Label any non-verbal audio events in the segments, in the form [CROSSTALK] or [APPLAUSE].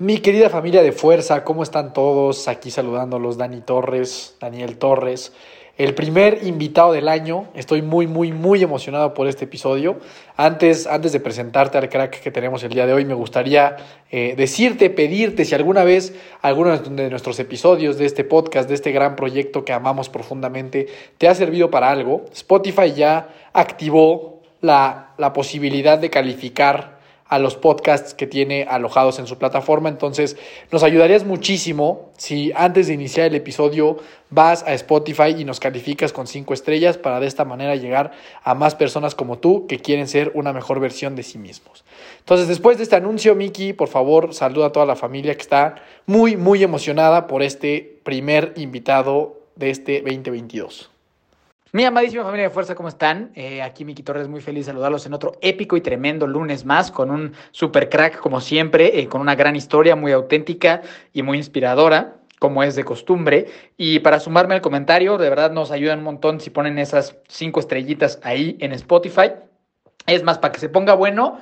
Mi querida familia de fuerza, ¿cómo están todos? Aquí saludándolos, Dani Torres, Daniel Torres, el primer invitado del año. Estoy muy, muy, muy emocionado por este episodio. Antes, antes de presentarte al crack que tenemos el día de hoy, me gustaría eh, decirte, pedirte si alguna vez alguno de nuestros episodios de este podcast, de este gran proyecto que amamos profundamente, te ha servido para algo. Spotify ya activó la, la posibilidad de calificar a los podcasts que tiene alojados en su plataforma. Entonces, nos ayudarías muchísimo si antes de iniciar el episodio vas a Spotify y nos calificas con cinco estrellas para de esta manera llegar a más personas como tú que quieren ser una mejor versión de sí mismos. Entonces, después de este anuncio, Miki, por favor, saluda a toda la familia que está muy, muy emocionada por este primer invitado de este 2022. Mi amadísima familia de fuerza, ¿cómo están? Eh, aquí Miki Torres, muy feliz de saludarlos en otro épico y tremendo lunes más, con un super crack, como siempre, eh, con una gran historia muy auténtica y muy inspiradora, como es de costumbre. Y para sumarme al comentario, de verdad nos ayudan un montón si ponen esas cinco estrellitas ahí en Spotify. Es más, para que se ponga bueno,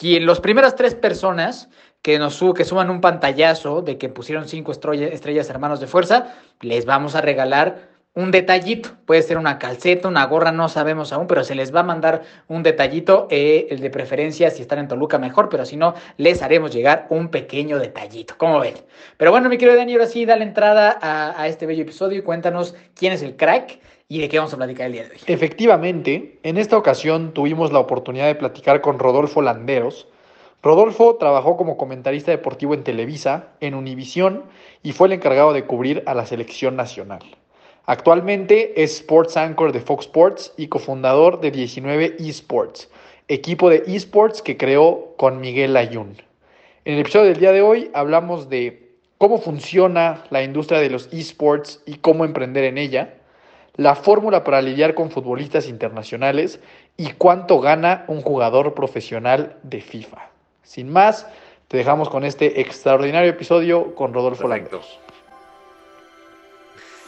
quien las primeras tres personas que nos suban, que suman un pantallazo de que pusieron cinco estrellas hermanos de fuerza, les vamos a regalar un detallito, puede ser una calceta, una gorra, no sabemos aún, pero se les va a mandar un detallito, eh, el de preferencia si están en Toluca mejor, pero si no, les haremos llegar un pequeño detallito, ¿cómo ven? Pero bueno, mi querido Dani, ahora sí, da la entrada a, a este bello episodio y cuéntanos quién es el crack y de qué vamos a platicar el día de hoy. Efectivamente, en esta ocasión tuvimos la oportunidad de platicar con Rodolfo Landeros. Rodolfo trabajó como comentarista deportivo en Televisa, en Univisión, y fue el encargado de cubrir a la selección nacional. Actualmente es Sports Anchor de Fox Sports y cofundador de 19 Esports, equipo de esports que creó con Miguel Ayun. En el episodio del día de hoy hablamos de cómo funciona la industria de los esports y cómo emprender en ella, la fórmula para lidiar con futbolistas internacionales y cuánto gana un jugador profesional de FIFA. Sin más, te dejamos con este extraordinario episodio con Rodolfo Landeros.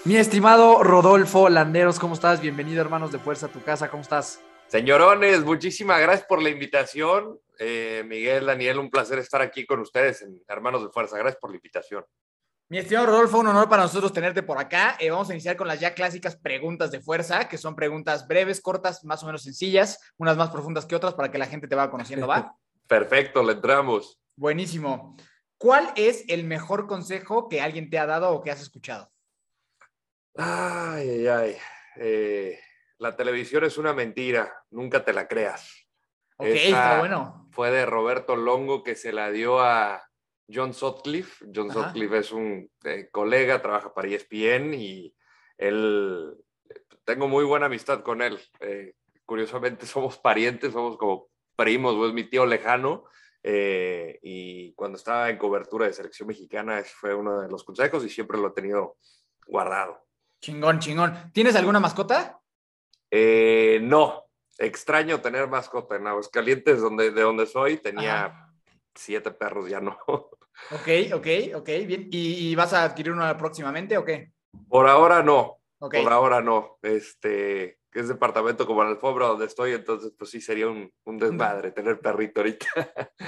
Mi estimado Rodolfo Landeros, ¿cómo estás? Bienvenido, hermanos de Fuerza, a tu casa, ¿cómo estás? Señorones, muchísimas gracias por la invitación. Eh, Miguel, Daniel, un placer estar aquí con ustedes en Hermanos de Fuerza. Gracias por la invitación. Mi estimado Rodolfo, un honor para nosotros tenerte por acá. Eh, vamos a iniciar con las ya clásicas preguntas de fuerza, que son preguntas breves, cortas, más o menos sencillas, unas más profundas que otras para que la gente te vaya conociendo, ¿va? [LAUGHS] Perfecto, le entramos. Buenísimo. ¿Cuál es el mejor consejo que alguien te ha dado o que has escuchado? Ay, ay, ay. Eh, la televisión es una mentira, nunca te la creas. Ok, Esa está bueno. Fue de Roberto Longo que se la dio a John Sutcliffe. John Ajá. Sutcliffe es un eh, colega, trabaja para ESPN y él, tengo muy buena amistad con él. Eh, curiosamente [LAUGHS] somos parientes, somos como primos, o es mi tío lejano. eh, y cuando estaba en cobertura de selección mexicana, ese fue uno de los consejos y siempre lo he tenido guardado. Chingón, chingón. ¿Tienes alguna mascota? Eh, no, extraño tener mascota en Aguascalientes, donde, de donde soy, tenía Ajá. siete perros, ya no. Ok, ok, ok, bien. ¿Y, y vas a adquirir uno próximamente o qué? Por ahora no, por ahora no. Este, es departamento como la alfombra donde estoy, entonces pues sí sería un, un desmadre [LAUGHS] tener perrito ahorita.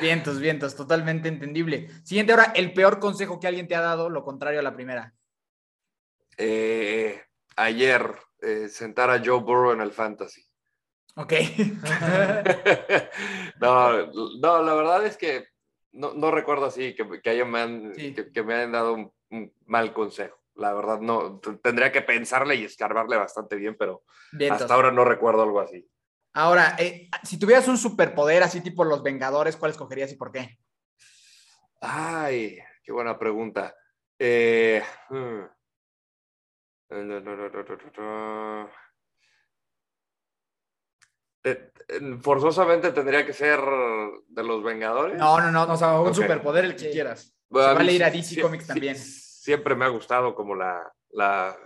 Vientos, vientos, totalmente entendible. Siguiente ahora, el peor consejo que alguien te ha dado, lo contrario a la primera. Eh, ayer, eh, sentar a Joe Burrow en el fantasy. Ok. [LAUGHS] [LAUGHS] no, no, la verdad es que no, no recuerdo así que, que, me han, Sí. que, que me hayan dado un, un mal consejo. La verdad, no, tendría que pensarle y escarbarle bastante bien, pero hasta ahora no recuerdo algo así. Ahora, eh, si tuvieras un superpoder así tipo los Vengadores, ¿cuál escogerías y por qué? Ay, qué buena pregunta. Eh, hmm. Forzosamente tendría que ser de los Vengadores. No, no, no, O sea, un superpoder el que Sí. quieras. Bueno, se a vale ir a DC sí- Comics sí- también. Siempre me ha gustado como la, la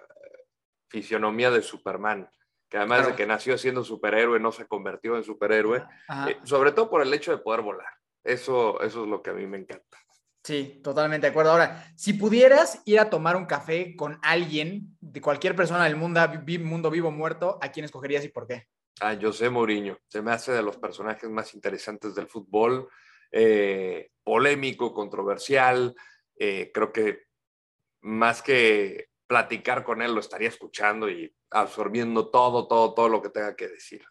fisionomía de Superman, que además Claro. de que nació siendo superhéroe, no se convirtió en superhéroe, eh, sobre todo por el hecho de poder volar. Eso, eso es lo que a mí me encanta. Sí, totalmente de acuerdo. Ahora, si pudieras ir a tomar un café con alguien, de cualquier persona del mundo, mundo vivo o muerto, ¿a quién escogerías y por qué? A José Mourinho, se me hace de los personajes más interesantes del fútbol, eh, polémico, controversial, eh, creo que más que platicar con él, lo estaría escuchando y absorbiendo todo, todo, todo lo que tenga que decir.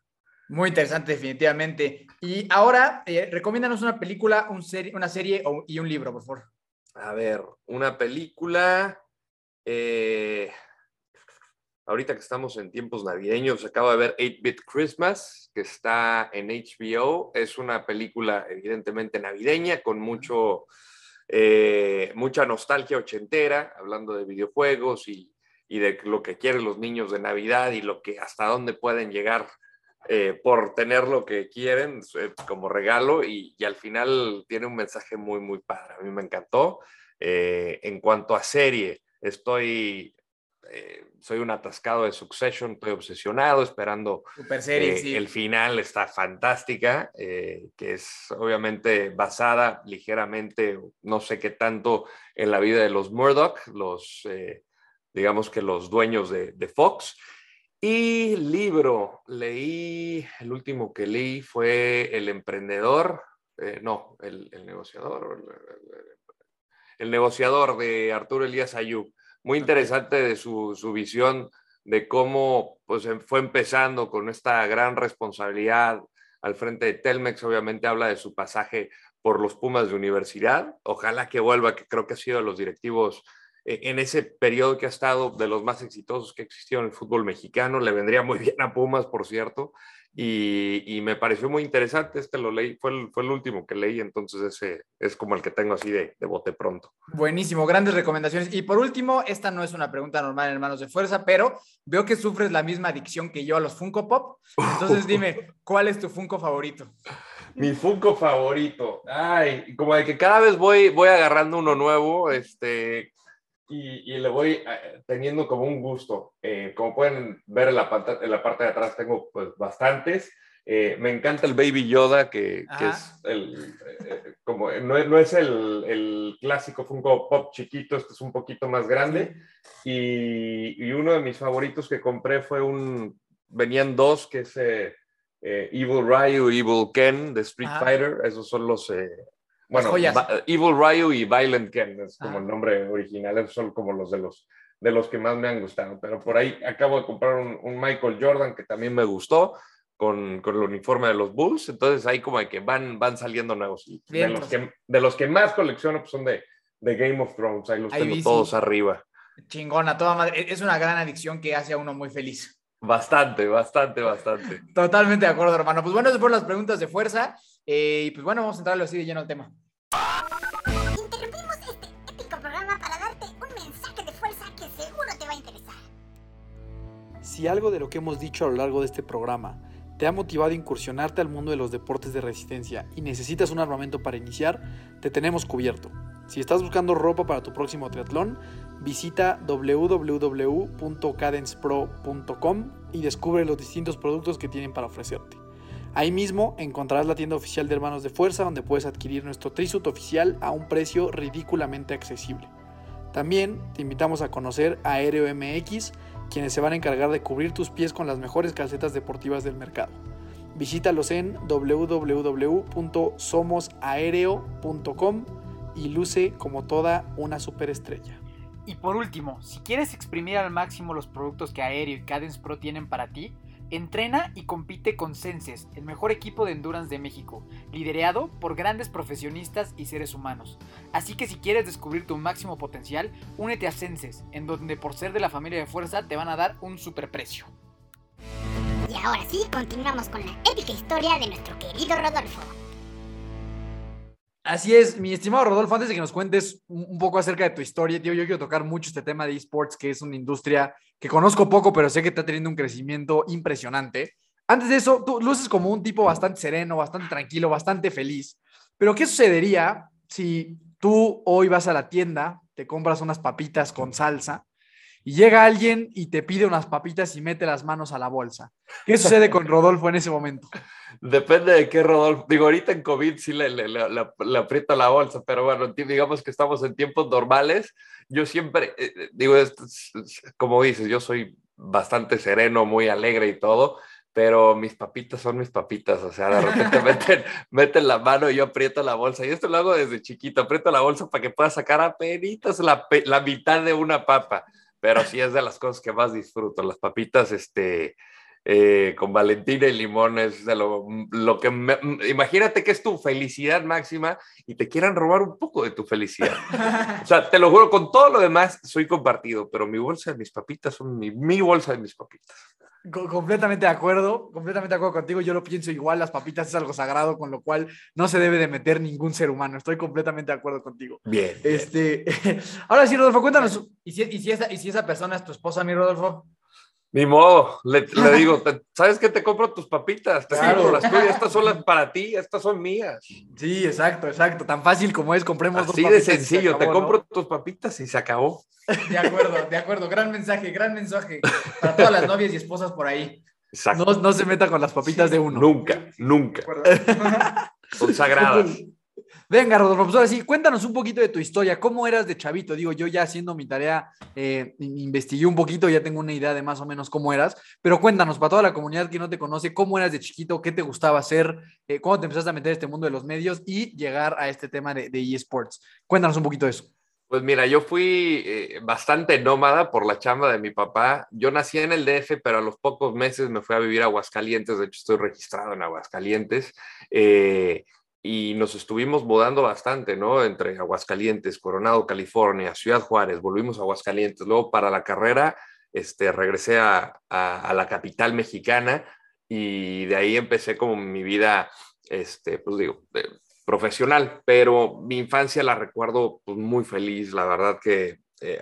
Muy interesante, definitivamente. Y ahora, eh, recomiéndanos una película, un serie, una serie y un libro, por favor. A ver, una película. eh, ahorita que estamos en tiempos navideños, acabo de ver 8-Bit Christmas, que está en HBO. Es una película evidentemente navideña, con mucho, eh, mucha nostalgia ochentera, hablando de videojuegos y, y de lo que quieren los niños de Navidad y lo que hasta dónde pueden llegar eh, por tener lo que quieren eh, como regalo y, y al final tiene un mensaje muy, muy padre. A mí me encantó. Eh, en cuanto a serie, estoy, eh, soy un atascado de Succession, estoy obsesionado, esperando Super serie, eh, sí. El final está fantástica, eh, que es obviamente basada ligeramente, no sé qué tanto, en la vida de los Murdoch, los, digamos que los dueños de, de Fox. Y libro, leí, el último que leí fue El Emprendedor, eh, no, el, el negociador, el, el- el negociador de Arturo Elías Ayub. Muy interesante de su, su visión de cómo pues, em- fue empezando con esta gran responsabilidad al frente de Telmex. Obviamente habla de su pasaje por los Pumas de universidad. Ojalá que vuelva, que creo que ha sido de los directivos en ese periodo que ha estado de los más exitosos que existió en el fútbol mexicano. Le vendría muy bien a Pumas, por cierto. Y, y me pareció muy interesante. Este lo leí, fue el, fue el último que leí, entonces ese es como el que tengo así de, de bote pronto. Buenísimo, grandes recomendaciones. Y por último, esta no es una pregunta normal en Hermanos de Fuerza, pero veo que sufres la misma adicción que yo a los Funko Pop. Entonces dime, [LAUGHS] ¿cuál es tu Funko favorito? Mi Funko favorito. Ay, como de que cada vez voy, voy agarrando uno nuevo, este, y, y le voy eh, teniendo como un gusto. Eh, como pueden ver en la, en la parte de atrás tengo pues bastantes. Eh, me encanta el Baby Yoda, que, es el, eh, como, no, es- no es el, el clásico Funko Pop chiquito, este es un poquito más grande. Y, y uno de mis favoritos que compré fue un, venían dos, que es Evil Ryu y Evil Ken de Street Ajá. Fighter. Esos son los, bueno, Evil Ryu y Violent Ken, es como Ajá. el nombre original, esos son como los de los de los que más me han gustado. Pero por ahí acabo de comprar un, un Michael Jordan que también me gustó. Con, con el uniforme de los Bulls, entonces ahí como de que van, van saliendo nuevos. Y de, Bien, los que, de los que más colecciono pues son de, de Game of Thrones, ahí los Ahí tengo todos arriba. Chingona, toda madre. Es una gran adicción que hace a uno muy feliz. Bastante, bastante, bastante. [LAUGHS] Totalmente de acuerdo, hermano. Pues bueno, esas fueron las preguntas de fuerza. Eh, y pues bueno, vamos a entrarle así de lleno al tema. Interrumpimos este épico programa para darte un mensaje de fuerza que seguro te va a interesar. Si algo de lo que hemos dicho a lo largo de este programa te ha motivado a incursionarte al mundo de los deportes de resistencia y necesitas un armamento para iniciar, te tenemos cubierto. Si estás buscando ropa para tu próximo triatlón, visita www.cadencepro.com y descubre los distintos productos que tienen para ofrecerte. Ahí mismo encontrarás la tienda oficial de Hermanos de Fuerza donde puedes adquirir nuestro trisuit oficial a un precio ridículamente accesible. También te invitamos a conocer a Aéreo MX, quienes se van a encargar de cubrir tus pies con las mejores calcetas deportivas del mercado. Visítalos en www.somosaereo.com y luce como toda una superestrella. Y por último, si quieres exprimir al máximo los productos que Aéreo y Cadence Pro tienen para ti, entrena y compite con Senses, el mejor equipo de endurance de México, liderado por grandes profesionistas y seres humanos. Así que si quieres descubrir tu máximo potencial, únete a Senses, en donde por ser de la familia de fuerza te van a dar un superprecio. Y ahora sí, continuamos con la épica historia de nuestro querido Rodolfo. Así es, mi estimado Rodolfo, antes de que nos cuentes un poco acerca de tu historia, tío, yo quiero tocar mucho este tema de esports, que es una industria que conozco poco, pero sé que está teniendo un crecimiento impresionante. Antes de eso, tú luces como un tipo bastante sereno, bastante tranquilo, bastante feliz. Pero, ¿qué sucedería si tú hoy vas a la tienda, te compras unas papitas con salsa y llega alguien y te pide unas papitas y mete las manos a la bolsa? ¿Qué sucede con Rodolfo en ese momento? Depende de qué, Rodolfo. Digo, ahorita en COVID sí le, le, le, le- le aprieto la bolsa, pero bueno, digamos que estamos en tiempos normales. Yo siempre, eh, eh, digo, esto es- es- como dices, yo soy bastante sereno, muy alegre y todo, pero mis papitas son mis papitas. O sea, de repente [LAUGHS] meten, meten la mano y yo aprieto la bolsa. Y esto lo hago desde chiquito, aprieto la bolsa para que pueda sacar apenas la, la mitad de una papa. Pero sí es de las cosas que más disfruto. Las papitas, este, eh, con Valentina y limón es de lo, lo que me- imagínate que es tu felicidad máxima y te quieran robar un poco de tu felicidad. O sea, te lo juro, con todo lo demás soy compartido, pero mi bolsa de mis papitas son mi, mi bolsa de mis papitas. Co- completamente de acuerdo, completamente de acuerdo contigo. Yo lo pienso igual, las papitas es algo sagrado, con lo cual no se debe de meter ningún ser humano. Estoy completamente de acuerdo contigo. Bien. bien. Este, [LAUGHS] ahora sí, Rodolfo, cuéntanos. ¿Y si, y, si esa, ¿Y si esa persona es tu esposa, mi Rodolfo? Ni modo, le, le digo, te- ¿sabes qué? Te compro tus papitas, te Claro. compro las tuyas, [LAUGHS] estas son las para ti, estas son mías. Sí, exacto, exacto. Tan fácil como es, compremos dos Así de papitas y se sencillo, te compro tus papitas y se acabó. De acuerdo, de acuerdo. Gran mensaje, gran mensaje para todas las novias y esposas por ahí. Exacto. No, no se meta con las papitas de uno. Nunca, nunca. Son sagradas. Venga, Rodolfo, pues sí, cuéntanos un poquito de tu historia. ¿Cómo eras de chavito? Digo, yo ya haciendo mi tarea, eh, in- investigué un poquito, ya tengo una idea de más o menos cómo eras, pero cuéntanos, para toda la comunidad que no te conoce, ¿cómo eras de chiquito? ¿Qué te gustaba hacer? Eh, ¿Cómo te empezaste a meter en este mundo de los medios y llegar a este tema de, de eSports? Cuéntanos un poquito de eso. Pues mira, yo fui eh, bastante nómada por la chamba de mi papá. Yo nací en el DF, pero a los pocos meses me fui a vivir a Aguascalientes. De hecho, estoy registrado en Aguascalientes. Eh, y nos estuvimos mudando bastante, ¿no? Entre Aguascalientes, Coronado, California, Ciudad Juárez, volvimos a Aguascalientes. Luego para la carrera, este, regresé a, a- la capital mexicana y de ahí empecé como mi vida, este, pues digo, eh, profesional, pero mi infancia la recuerdo pues, muy feliz, la verdad que eh,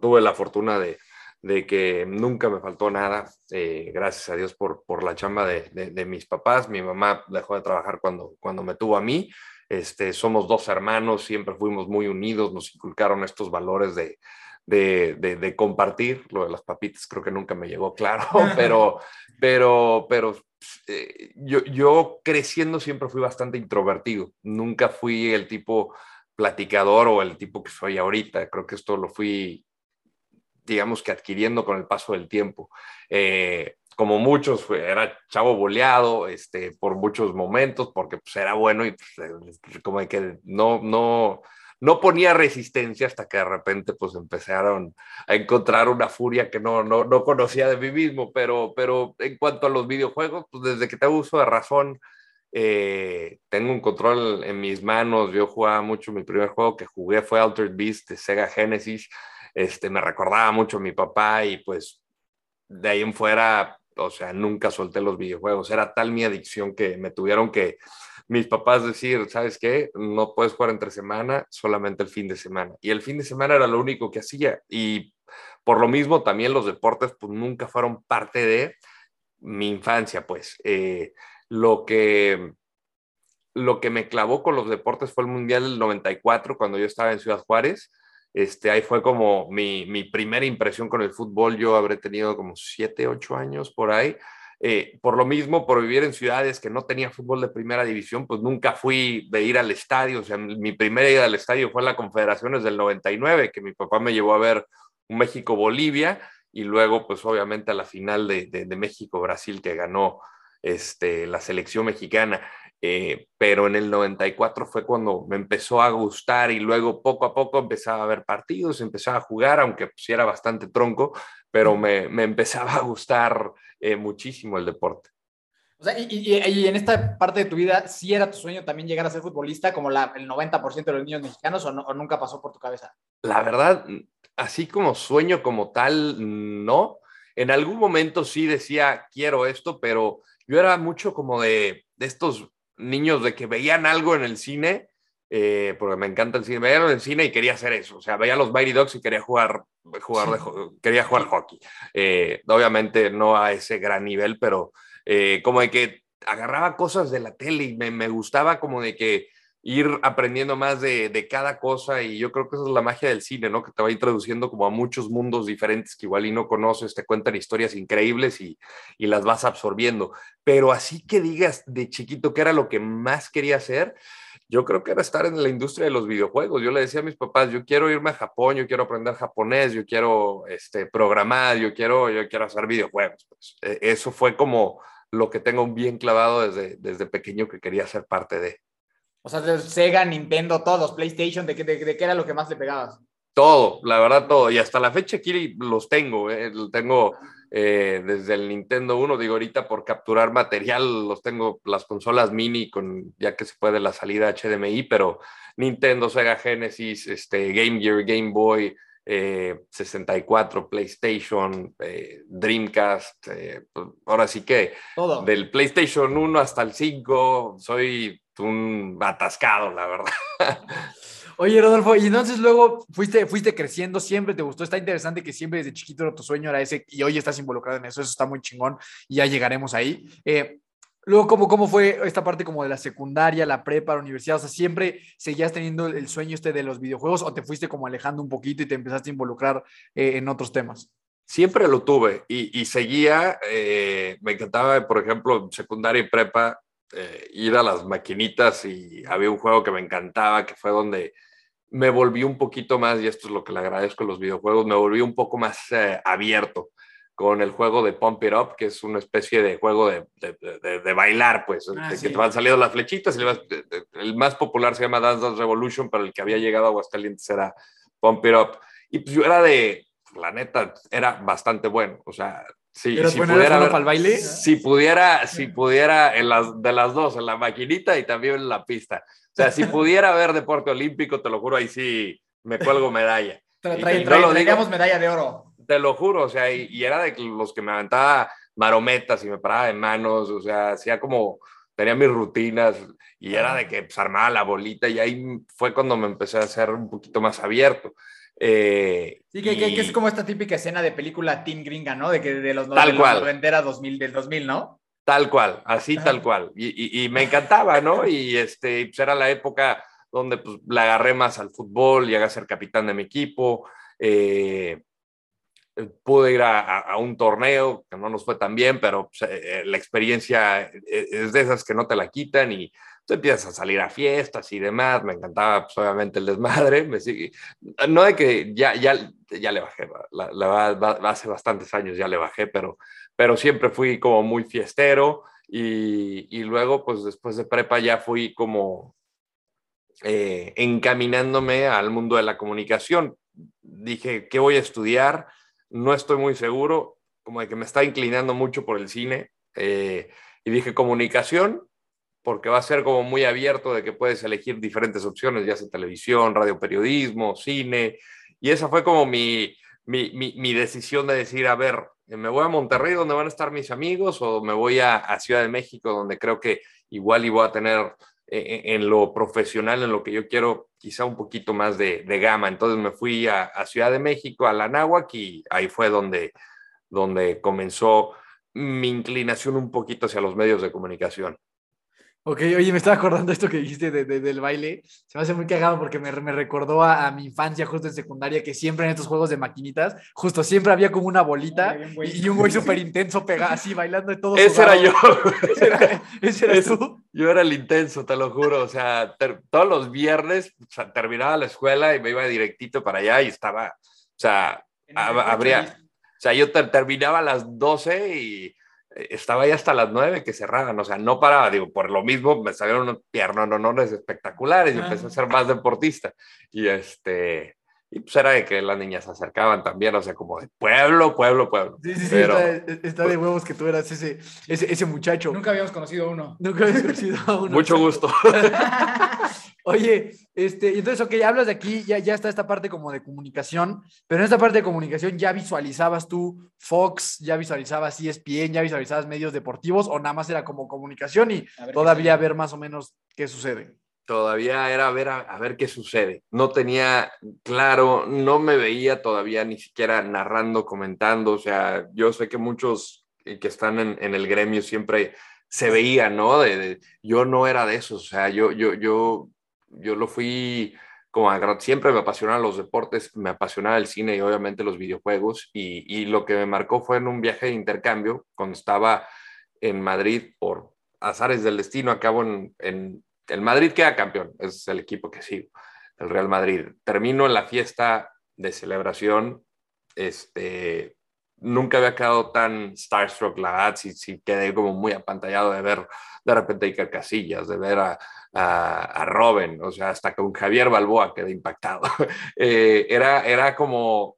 tuve la fortuna de, de que nunca me faltó nada, eh, gracias a Dios por, por la chamba de, de- de mis papás, mi mamá dejó de trabajar cuando, cuando me tuvo a mí, este, somos dos hermanos, siempre fuimos muy unidos, nos inculcaron estos valores de, de, de- de compartir, lo de las papitas creo que nunca me llegó claro, [LAUGHS] [LAUGHS] pero, pero, pero eh, yo, yo creciendo siempre fui bastante introvertido, nunca fui el tipo platicador o el tipo que soy ahorita, creo que esto lo fui, digamos que adquiriendo con el paso del tiempo. Eh, como muchos, era chavo boleado este, por muchos momentos, porque pues, era bueno y pues, eh, como que no, no, no ponía resistencia hasta que de repente pues empezaron a encontrar una furia que no, no, no conocía de mí mismo, pero, pero en cuanto a los videojuegos, pues desde que tengo uso de razón, eh, tengo un control en mis manos, yo jugaba mucho, mi primer juego que jugué fue Altered Beast de Sega Genesis, este, me recordaba mucho a mi papá y pues de ahí en fuera, o sea, nunca solté los videojuegos, era tal mi adicción que me tuvieron que mis papás decir, ¿sabes qué? No puedes jugar entre semana, solamente el fin de semana. Y el fin de semana era lo único que hacía. Y por lo mismo también los deportes pues nunca fueron parte de mi infancia, pues. Eh, lo que lo que me clavó con los deportes fue el Mundial del 94, cuando yo estaba en Ciudad Juárez. Este, ahí fue como mi, mi primera impresión con el fútbol. Yo habré tenido como siete, ocho años por ahí. Eh, por lo mismo, por vivir en ciudades que no tenía fútbol de primera división, pues nunca fui de ir al estadio. O sea, mi primera ida al estadio fue en la Confederaciones del 99, que mi papá me llevó a ver un México-Bolivia y luego, pues obviamente a la final de, de, de México-Brasil que ganó este, la selección mexicana. Eh, pero en el 94 fue cuando me empezó a gustar y luego poco a poco empezaba a ver partidos, empezaba a jugar, aunque pues, era bastante tronco, pero me, me empezaba a gustar eh, muchísimo el deporte. O sea, y, y, y, en esta parte de tu vida, ¿sí era tu sueño también llegar a ser futbolista como la, el 90% de los niños mexicanos o, no, o nunca pasó por tu cabeza? La verdad, así como sueño como tal, no. En algún momento sí decía, quiero esto, pero yo era mucho como de, de estos niños de que veían algo en el cine eh, porque me encanta el cine. Veía en el cine y quería hacer eso. O sea, veía los Mighty Dogs y quería jugar, jugar de quería jugar hockey. Eh, obviamente no a ese gran nivel, pero eh, como de que agarraba cosas de la tele y me, me gustaba como de que ir aprendiendo más de, cada cosa y yo creo que esa es la magia del cine, ¿no? Que te va introduciendo como a muchos mundos diferentes que igual y no conoces, te cuentan historias increíbles y, las vas absorbiendo. Pero así que digas de chiquito que era lo que más quería hacer, yo creo que era estar en la industria de los videojuegos. Yo le decía a mis papás, yo quiero irme a Japón, yo quiero aprender japonés, yo quiero este, programar, yo quiero, yo quiero hacer videojuegos. Pues, eh, eso fue como lo que tengo bien clavado desde, desde pequeño que quería ser parte de. O sea, de Sega, Nintendo, todos, PlayStation, ¿de qué, de, de qué era lo que más le pegabas? Todo, la verdad, todo. Y hasta la fecha aquí los tengo. eh, tengo eh, desde el Nintendo 1. Digo, ahorita por capturar material, los tengo las consolas mini, con, ya que se puede la salida HDMI, pero Nintendo, Sega Genesis, este, Game Gear, Game Boy, eh, 64, PlayStation, eh, Dreamcast. eh, ahora sí que Todo. del PlayStation 1 hasta el 5, soy un atascado, la verdad. Oye, Rodolfo, y entonces luego fuiste, fuiste creciendo, siempre te gustó, está interesante que siempre desde chiquito era tu sueño era ese y hoy estás involucrado en eso, eso está muy chingón y ya llegaremos ahí. Eh, luego, ¿cómo, ¿cómo fue esta parte como de la secundaria, la prepa, la universidad? O sea, ¿siempre seguías teniendo el sueño este de los videojuegos o te fuiste como alejando un poquito y te empezaste a involucrar eh, en otros temas? Siempre lo tuve y, y seguía, eh, me encantaba, por ejemplo, secundaria y prepa, eh, ir a las maquinitas y había un juego que me encantaba, que fue donde me volví un poquito más, y esto es lo que le agradezco a los videojuegos, me volví un poco más eh, abierto con el juego de Pump It Up, que es una especie de juego de, de, de, de bailar, pues, Ah, sí. que te van saliendo las flechitas. Y vas- el más popular se llama Dance Dance Revolution, pero el que había llegado a Aguascalientes era Pump It Up. Y pues yo era de, la neta, era bastante bueno. O sea, si, ¿Eras si pudiera para el baile? si pudiera, si pudiera en las, de las dos, en la maquinita y también en la pista. O sea, si pudiera haber deporte olímpico, te lo juro, ahí sí me cuelgo medalla. [LAUGHS] No lo digo- medalla de oro. Te lo juro, o sea, y, y era de los que me aventaba marometas y me paraba de manos, o sea, hacía como, tenía mis rutinas y era de que pues, armaba la bolita y ahí fue cuando me empecé a hacer un poquito más abierto. Eh, Sí, que, que- que es y- como esta típica escena de película teen gringa, ¿no? De que de los, Tal de los cual. noventera 2000, del 2000, ¿no? Tal cual, así tal cual. Y, y- y me encantaba, ¿no? Y este, pues era la época donde pues, le agarré más al fútbol, llegué a ser capitán de mi equipo, eh, pude ir a, a- a un torneo que no nos fue tan bien, pero pues, eh, la experiencia eh, es de esas que no te la quitan y empiezas a salir a fiestas y demás. Me encantaba, pues, obviamente, el desmadre. [LAUGHS] Me sigue, no de que ya, ya, ya le bajé, la, hace bastantes años ya le bajé, pero, pero siempre fui como muy fiestero y, y luego, pues después de prepa ya fui como eh, encaminándome al mundo de la comunicación. Dije, ¿qué voy a estudiar? No estoy muy seguro, como de que me está inclinando mucho por el cine. eh, y dije, comunicación, porque va a ser como muy abierto de que puedes elegir diferentes opciones, ya sea televisión, radio, periodismo, cine. Y esa fue como mi, mi, mi, decisión de decir, a ver, ¿me voy a Monterrey donde van a estar mis amigos o me voy a, Ciudad de México donde creo que igual y a tener eh, en lo profesional, en lo que yo quiero, quizá un poquito más de, de gama? Entonces me fui a, Ciudad de México, a la y ahí fue donde, donde comenzó mi inclinación un poquito hacia los medios de comunicación. Ok, oye, me estaba acordando esto que dijiste de- de- del baile. Se me hace muy cagado porque me, me recordó a, a mi infancia justo en secundaria, que siempre en estos juegos de maquinitas, justo siempre había como una bolita Ay, güey. y, y un güey [LAUGHS] súper intenso pegado así, bailando de todo. Ese era yo. [LAUGHS] Ese era, ese Ese- tú. Yo era el intenso, te lo juro. O sea, ter- todos los viernes o sea, terminaba la escuela y me iba directito para allá y estaba, o sea, habría, o sea, yo ter- terminaba a las 12 y estaba ahí hasta las 9 que cerraban. O sea, no paraba, digo, por lo mismo me salieron unos piernonones espectaculares y Ah. empecé a ser más deportista. Y este, y pues era de que las niñas se acercaban también, o sea, como de pueblo, pueblo, pueblo. Sí, sí, sí, Pero- está, está de huevos que tú eras ese, ese, ese muchacho. Nunca habíamos conocido uno. Nunca habías conocido a uno. Mucho gusto. [LAUGHS] Oye, este, entonces, ok, hablas de aquí, ya, ya está esta parte como de comunicación, pero en esta parte de comunicación ya visualizabas tú Fox, ya visualizabas ESPN, ya visualizabas medios deportivos, o nada más era como comunicación y A ver qué todavía ver más o menos qué sucede. todavía era a ver, a, a, ver qué sucede. No tenía claro, no me veía todavía ni siquiera narrando, comentando. O sea, yo sé que muchos que están en, en el gremio siempre se veían, ¿no? De, de, yo no era de esos. O sea, yo, yo, yo, yo lo fui como siempre me apasionaban los deportes, me apasionaba el cine y obviamente los videojuegos. Y, y lo que me marcó fue en un viaje de intercambio cuando estaba en Madrid por azares del destino, acabo en, en el Madrid queda campeón, es el equipo que sigo, el Real Madrid. Termino en la fiesta de celebración, este, nunca había quedado tan starstruck, la verdad, sí quedé como muy apantallado de ver de repente a Iker de ver a, a, a, Robin, o sea, hasta con Javier Balboa quedé impactado. [LAUGHS] eh, era, era como,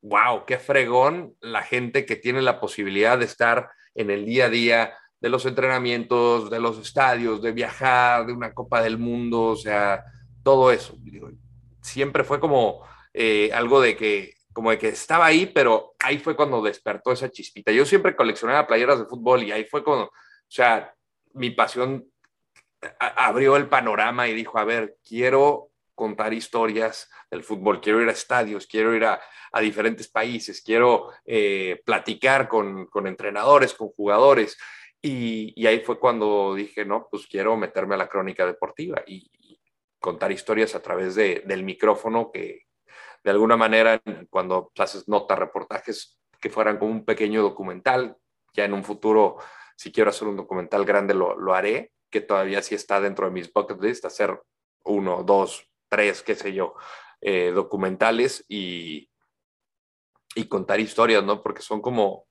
wow, qué fregón la gente que tiene la posibilidad de estar en el día a día de los entrenamientos, de los estadios, de viajar, de una Copa del Mundo, o sea, todo eso. Digo, siempre fue como eh, algo de que, como de que estaba ahí, pero ahí fue cuando despertó esa chispita. Yo siempre coleccionaba playeras de fútbol y ahí fue cuando, o sea, mi pasión abrió el panorama y dijo, a ver, quiero contar historias del fútbol, quiero ir a estadios, quiero ir a, a diferentes países, quiero eh, platicar con, con entrenadores, con jugadores. Y, y, ahí fue cuando dije, no, pues quiero meterme a la crónica deportiva y, y contar historias a través de, del micrófono que de alguna manera cuando haces notas, reportajes, que fueran como un pequeño documental, ya en un futuro, si quiero hacer un documental grande, lo, lo haré, que todavía sí está dentro de mis bucket list, hacer uno, dos, tres, qué sé yo, eh, documentales y, y contar historias, ¿no? Porque son como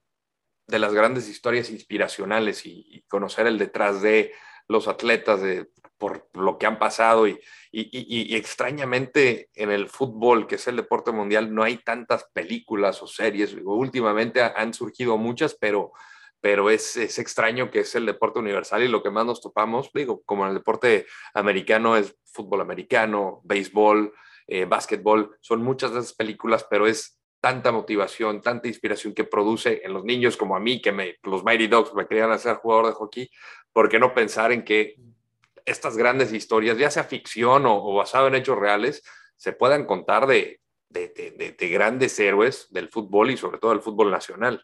de las grandes historias inspiracionales y, y, conocer el detrás de los atletas de, por lo que han pasado y, y, y, extrañamente en el fútbol, que es el deporte mundial, no hay tantas películas o series. Últimamente han surgido muchas, pero, pero es, es extraño que es el deporte universal y lo que más nos topamos, digo, como en el deporte americano es fútbol americano, béisbol, eh, básquetbol, son muchas de esas películas, pero es tanta motivación, tanta inspiración que produce en los niños como a mí, que me, los Mighty Dogs me querían hacer jugador de hockey, ¿por qué no pensar en que estas grandes historias, ya sea ficción o, basado en hechos reales, se puedan contar de, de, grandes héroes del fútbol y sobre todo del fútbol nacional?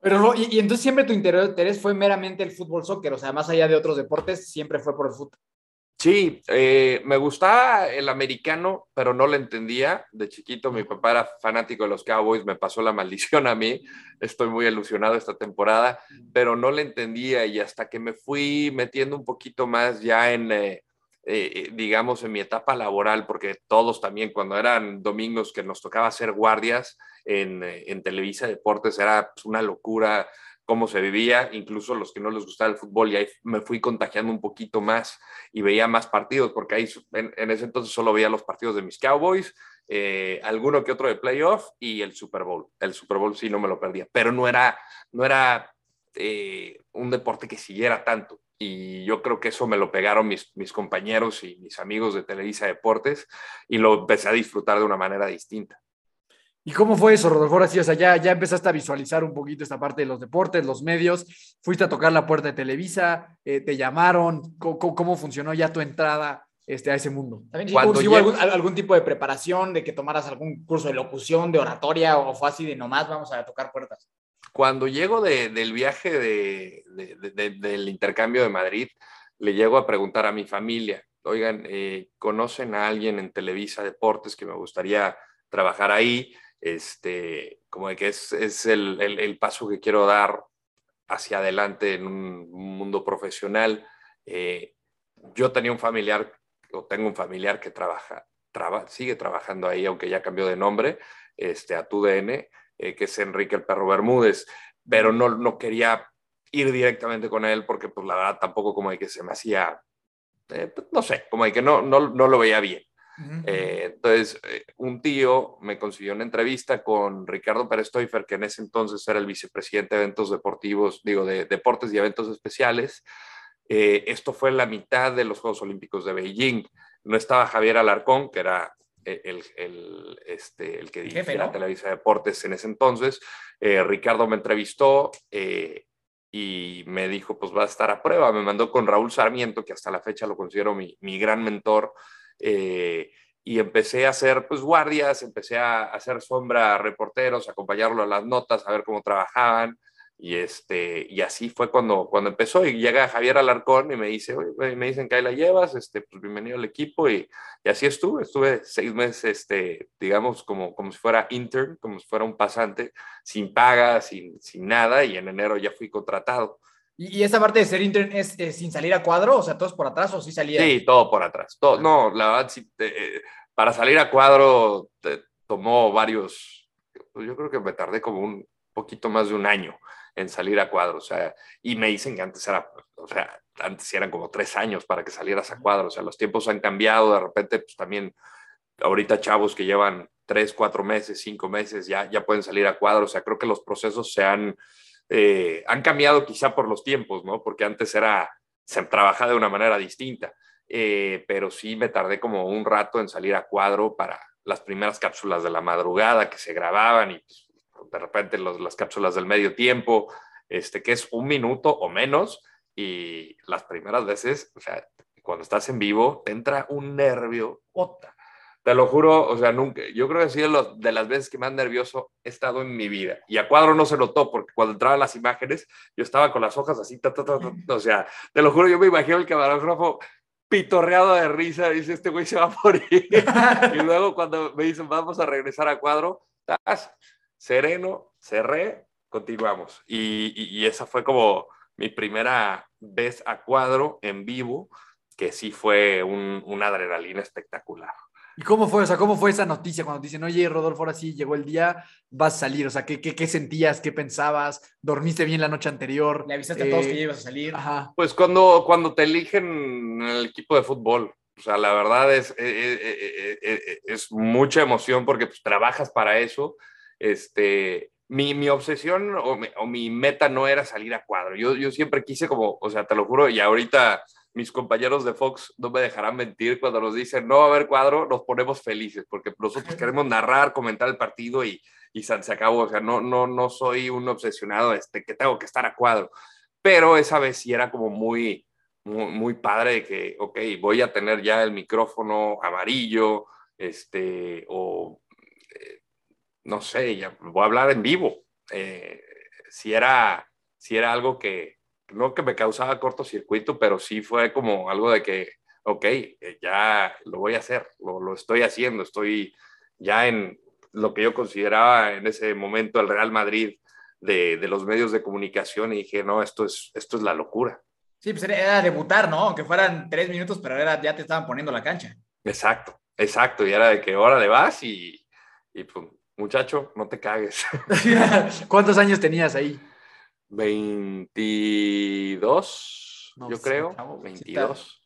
Pero, y, y entonces siempre tu interés fue meramente el fútbol soccer, o sea, más allá de otros deportes, siempre fue por el fútbol. Sí, eh, me gustaba el americano, pero no lo entendía. De chiquito mi papá era fanático de los Cowboys, me pasó la maldición a mí. Estoy muy ilusionado esta temporada, pero no le entendía y hasta que me fui metiendo un poquito más ya en, eh, eh, digamos, en mi etapa laboral, porque todos también cuando eran domingos que nos tocaba hacer guardias en, en Televisa Deportes era pues, una locura cómo se vivía, incluso los que no les gustaba el fútbol, y ahí me fui contagiando un poquito más y veía más partidos, porque ahí en, ese entonces solo veía los partidos de mis Cowboys, eh, alguno que otro de playoff y el Super Bowl. El Super Bowl sí no me lo perdía, pero no era, no era eh, un deporte que siguiera tanto. Y yo creo que eso me lo pegaron mis, mis compañeros y mis amigos de Televisa Deportes y lo empecé a disfrutar de una manera distinta. ¿Y cómo fue eso, Rodolfo? Ahora sí, o sea, ya, ya empezaste a visualizar un poquito esta parte de los deportes, los medios, fuiste a tocar la puerta de Televisa, eh, te llamaron, ¿Cómo, ¿cómo, funcionó ya tu entrada este, a ese mundo? ¿También Cuando hubo algún, algún, tipo de preparación, de que tomaras algún curso de locución, de oratoria, o fue así de nomás vamos a tocar puertas? Cuando llego de, del viaje de, de, del intercambio de Madrid, le llego a preguntar a mi familia, oigan, eh, ¿conocen a alguien en Televisa Deportes que me gustaría trabajar ahí? Este, como de que es, es el, el, paso que quiero dar hacia adelante en un mundo profesional. Eh, yo tenía un familiar, o tengo un familiar que trabaja, traba, sigue trabajando ahí, aunque ya cambió de nombre, este, a TUDN, eh, que es Enrique el Perro Bermúdez, pero no, no quería ir directamente con él porque pues la verdad tampoco como de que se me hacía, eh, pues, no sé, como de que no, no, no lo veía bien. Eh, entonces, eh, un tío me consiguió una entrevista con Ricardo Pérez Toifer, que en ese entonces era el vicepresidente de eventos deportivos, digo, de deportes y eventos especiales. Eh, esto fue la mitad de los Juegos Olímpicos de Beijing. No estaba Javier Alarcón, que era el, el, este, el que dirigía ¿no? la Televisa Deportes en ese entonces. Ricardo me entrevistó y y me dijo, pues va a estar a prueba. Me mandó con Raúl Sarmiento, que hasta la fecha lo considero mi, mi gran mentor. Eh, y empecé a hacer pues guardias, empecé a hacer sombra a reporteros, acompañarlo a las notas, a ver cómo trabajaban. Y, este, y así fue cuando, cuando empezó. Y llega Javier Alarcón y me dice, me dicen que ahí la llevas, este, pues bienvenido al equipo. Y, y, así estuve. Estuve seis meses, este, digamos, como, como si fuera intern, como si fuera un pasante, sin paga, sin, sin nada. Y en enero ya fui contratado. ¿Y, esa parte de ser intern es, es, sin salir a cuadro? O sea, ¿todos por atrás o sí salía? Sí, todo por atrás. Todo, no, la verdad, sí, te, para salir a cuadro te, tomó varios, pues yo creo que me tardé como un poquito más de un año en salir a cuadro, o sea, y me dicen que antes era, o sea, antes eran como tres años para que salieras a cuadro, o sea, los tiempos han cambiado, de repente, pues también, ahorita chavos que llevan tres, cuatro meses, cinco meses, ya, ya pueden salir a cuadro, o sea, creo que los procesos se han, eh, han cambiado quizá por los tiempos, ¿no? Porque antes era, se trabajaba de una manera distinta, eh, pero sí me tardé como un rato en salir a cuadro para las primeras cápsulas de la madrugada que se grababan y pues, de repente las cápsulas del medio tiempo, este, que es un minuto o menos, y las primeras veces, o sea, cuando estás en vivo, te entra un nervio, ota. Te lo juro, o sea, nunca, yo creo que ha sido de, las veces que más nervioso he estado en mi vida. Y a cuadro no se notó, porque cuando entraban las imágenes, yo estaba con las hojas así, ta, ta, ta, o sea, te lo juro, yo me imagino el camarógrafo pitorreado de risa, dice, este güey se va a morir. [LAUGHS] y luego cuando me dicen, vamos a regresar a cuadro, estás sereno, cerré, continuamos. Y, y, y, esa fue como mi primera vez a cuadro en vivo, que sí fue un, una adrenalina espectacular. ¿Y cómo fue? O sea, ¿cómo fue esa noticia cuando te dicen, oye, Rodolfo, ahora sí llegó el día, vas a salir? O sea, ¿qué, qué, qué sentías? ¿Qué pensabas? ¿Dormiste bien la noche anterior? ¿Le avisaste eh, a todos que ibas a salir? Ajá. Pues cuando, cuando te eligen en el equipo de fútbol, o sea, la verdad es, es, es, es mucha emoción porque pues, trabajas para eso. Este, mi, mi obsesión o mi, o mi, meta no era salir a cuadro. Yo, yo siempre quise como, o sea, te lo juro, y ahorita mis compañeros de Fox no me dejarán mentir cuando nos dicen no va a haber cuadro, nos ponemos felices porque nosotros queremos narrar, comentar el partido y, y se acabó. O sea, no, no, no soy un obsesionado este, que tengo que estar a cuadro. Pero esa vez sí era como muy, muy, muy padre de que, ok, voy a tener ya el micrófono amarillo, este, o eh, no sé, ya voy a hablar en vivo. Eh, si, era, si era algo que, no que me causaba cortocircuito, pero sí fue como algo de que, ok, eh, ya lo voy a hacer, lo, lo, estoy haciendo, estoy ya en lo que yo consideraba en ese momento el Real Madrid de, de los medios de comunicación y dije, no, esto es, esto es la locura. Sí, pues era debutar, ¿no? Aunque fueran tres minutos, pero era, ya te estaban poniendo la cancha. Exacto, exacto, y era de que ahora le vas y, y pues, muchacho, no te cagues. [LAUGHS] [LAUGHS] ¿Cuántos años tenías ahí? 22, no, yo sí, creo. Chavo, 22.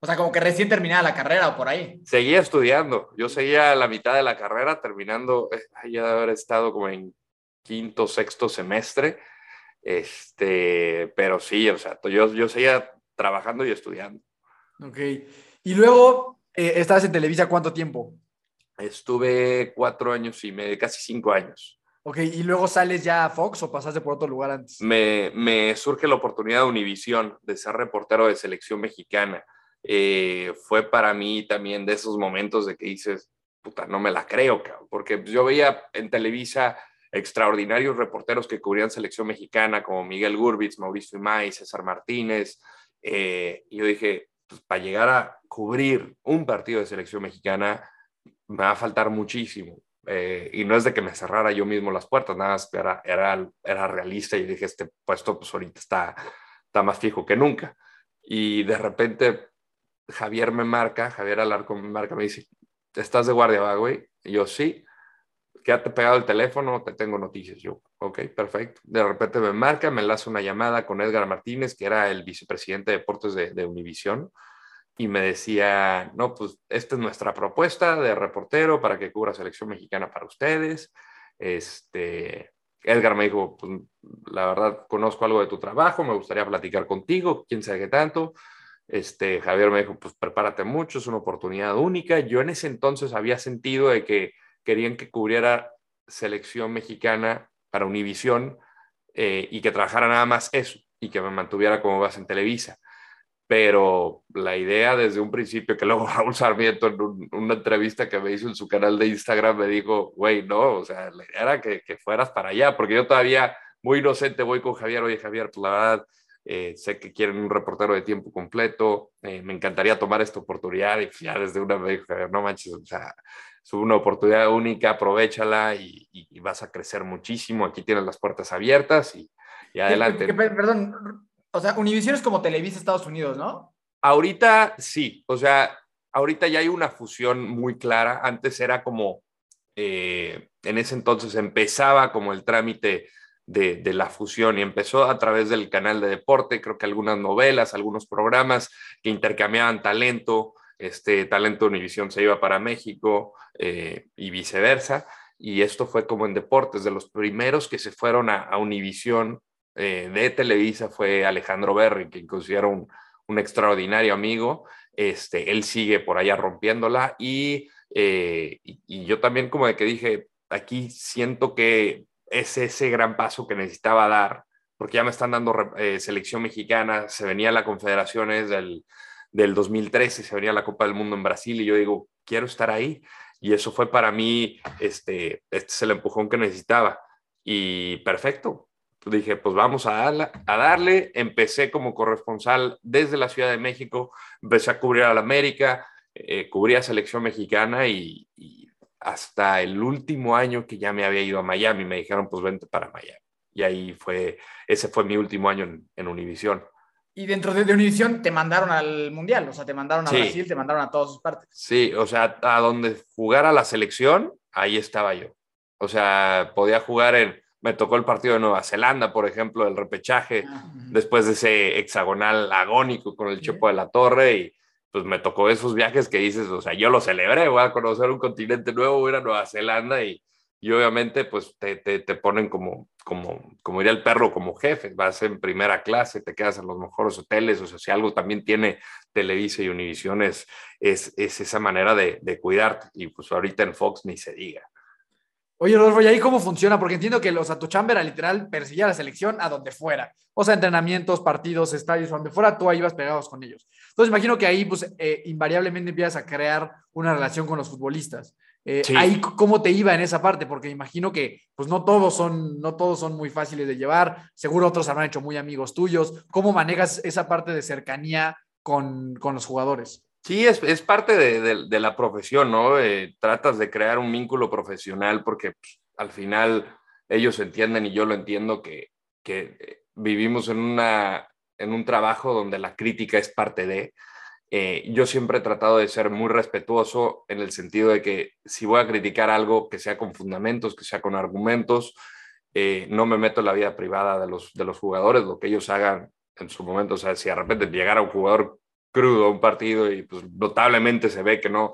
O sea, como que recién terminada la carrera o por ahí. Seguía estudiando. Yo seguía a la mitad de la carrera, terminando, eh, ya de haber estado como en quinto, sexto semestre. Este, pero sí, o sea, yo, yo seguía trabajando y estudiando. Ok. Y luego, eh, ¿estabas en Televisa cuánto tiempo? Estuve cuatro años y medio, casi cinco años. Ok, ¿y luego sales ya a Fox o pasaste por otro lugar antes? Me, surge la oportunidad de Univisión, de ser reportero de selección mexicana. Eh, fue para mí también de esos momentos de que dices, puta, no me la creo, cabrón, porque yo veía en Televisa extraordinarios reporteros que cubrían selección mexicana, como Miguel Gurbitz, Mauricio Imay, César Martínez, eh, y yo dije, pues, para llegar a cubrir un partido de selección mexicana, me va a faltar muchísimo. Eh, y no es de que me cerrara yo mismo las puertas, nada más era, era, era realista y dije, este puesto pues ahorita está, está más fijo que nunca. Y de repente Javier me marca, Javier Alarcón me marca, me dice, ¿estás de guardia, va, güey? Y yo, sí. Quédate pegado el teléfono, te tengo noticias. Yo, ok, perfecto. De repente me marca, me enlaza una llamada con Edgar Martínez, que era el vicepresidente de deportes de, de Univisión y me decía, no, pues esta es nuestra propuesta de reportero para que cubra selección mexicana para ustedes. Este, Edgar me dijo, pues la verdad conozco algo de tu trabajo, me gustaría platicar contigo, quién sabe qué tanto. Este, Javier me dijo, pues prepárate mucho, es una oportunidad única. Yo en ese entonces había sentido de que querían que cubriera selección mexicana para Univisión eh, y que trabajara nada más eso. y que me mantuviera como base en Televisa. Pero la idea desde un principio, que luego [LAUGHS] Raúl Sarmiento en una entrevista que me hizo en su canal de Instagram me dijo, güey, no, o sea, la idea era que, que, fueras para allá, porque yo todavía muy inocente voy con Javier, oye Javier, pues la verdad, eh, sé que quieren un reportero de tiempo completo, eh, me encantaría tomar esta oportunidad y ya desde una vez, no manches, o sea, es una oportunidad única, aprovechala y, y, vas a crecer muchísimo, aquí tienes las puertas abiertas y, y adelante. Que, que, perdón, o sea, Univision es como Televisa Estados Unidos, ¿no? Ahorita sí, o sea, ahorita ya hay una fusión muy clara, antes era como, eh, en ese entonces empezaba como el trámite de, la fusión y empezó a través del canal de deporte, creo que algunas novelas, algunos programas que intercambiaban talento, este talento Univisión se iba para México eh, y viceversa, y esto fue como en deportes, de los primeros que se fueron a, a Univisión eh, de Televisa fue Alejandro Berry, que considero un, un, extraordinario amigo, este, él sigue por allá rompiéndola y, eh, y, y yo también como de que dije, aquí siento que es ese gran paso que necesitaba dar, porque ya me están dando eh, selección mexicana, se venía la Confederaciones del, del 2013, se venía la Copa del Mundo en Brasil y yo digo, quiero estar ahí. Y eso fue para mí, este, este es el empujón que necesitaba. Y perfecto. Dije, pues vamos a, darle, a darle. Empecé como corresponsal desde la Ciudad de México, empecé a cubrir a la América, eh, cubría selección mexicana y, y hasta el último año que ya me había ido a Miami. Me dijeron, pues vente para Miami. Y ahí fue, ese fue mi último año en, en Univisión. Y dentro de, de, Univisión te mandaron al Mundial, o sea, te mandaron a sí. Brasil, te mandaron a todas sus partes. Sí, o sea, a donde jugara la selección, ahí estaba yo. O sea, podía jugar en, me tocó el partido de Nueva Zelanda, por ejemplo, el repechaje, -huh. después de ese hexagonal agónico con el Chepo de la Torre y pues me tocó esos viajes que dices, o sea, yo lo celebré, voy a conocer un continente nuevo, voy a ir a Nueva Zelanda y, y obviamente pues te, te, te, ponen como, como, como diría el perro, como jefe, vas en primera clase, te quedas en los mejores hoteles, o sea, si algo también tiene Televisa y Univision es, es, es esa manera de, de cuidarte y pues ahorita en Fox ni se diga. Oye, Rodolfo, ¿y ahí cómo funciona? Porque entiendo que los a tu chamba era literal perseguía la selección a donde fuera. O sea, entrenamientos, partidos, estadios, donde fuera, tú ahí ibas pegados con ellos. Entonces, imagino que ahí, pues, eh, invariablemente empiezas a crear una relación con los futbolistas. Eh, sí. Ahí, ¿cómo te iba en esa parte? Porque imagino que, pues, no todos son, no todos son muy fáciles de llevar. Seguro otros habrán hecho muy amigos tuyos. ¿Cómo manejas esa parte de cercanía con, con los jugadores? Sí, es, es parte de, de, la profesión, ¿no? Eh, tratas de crear un vínculo profesional porque pues, al final ellos entienden y yo lo entiendo que, que vivimos en, una, en un trabajo donde la crítica es parte de. Eh, yo siempre he tratado de ser muy respetuoso en el sentido de que si voy a criticar algo, que sea con fundamentos, que sea con argumentos, eh, no me meto en la vida privada de los, de los jugadores, lo que ellos hagan en su momento, o sea, si de repente llegara un jugador crudo un partido y pues notablemente se ve que no,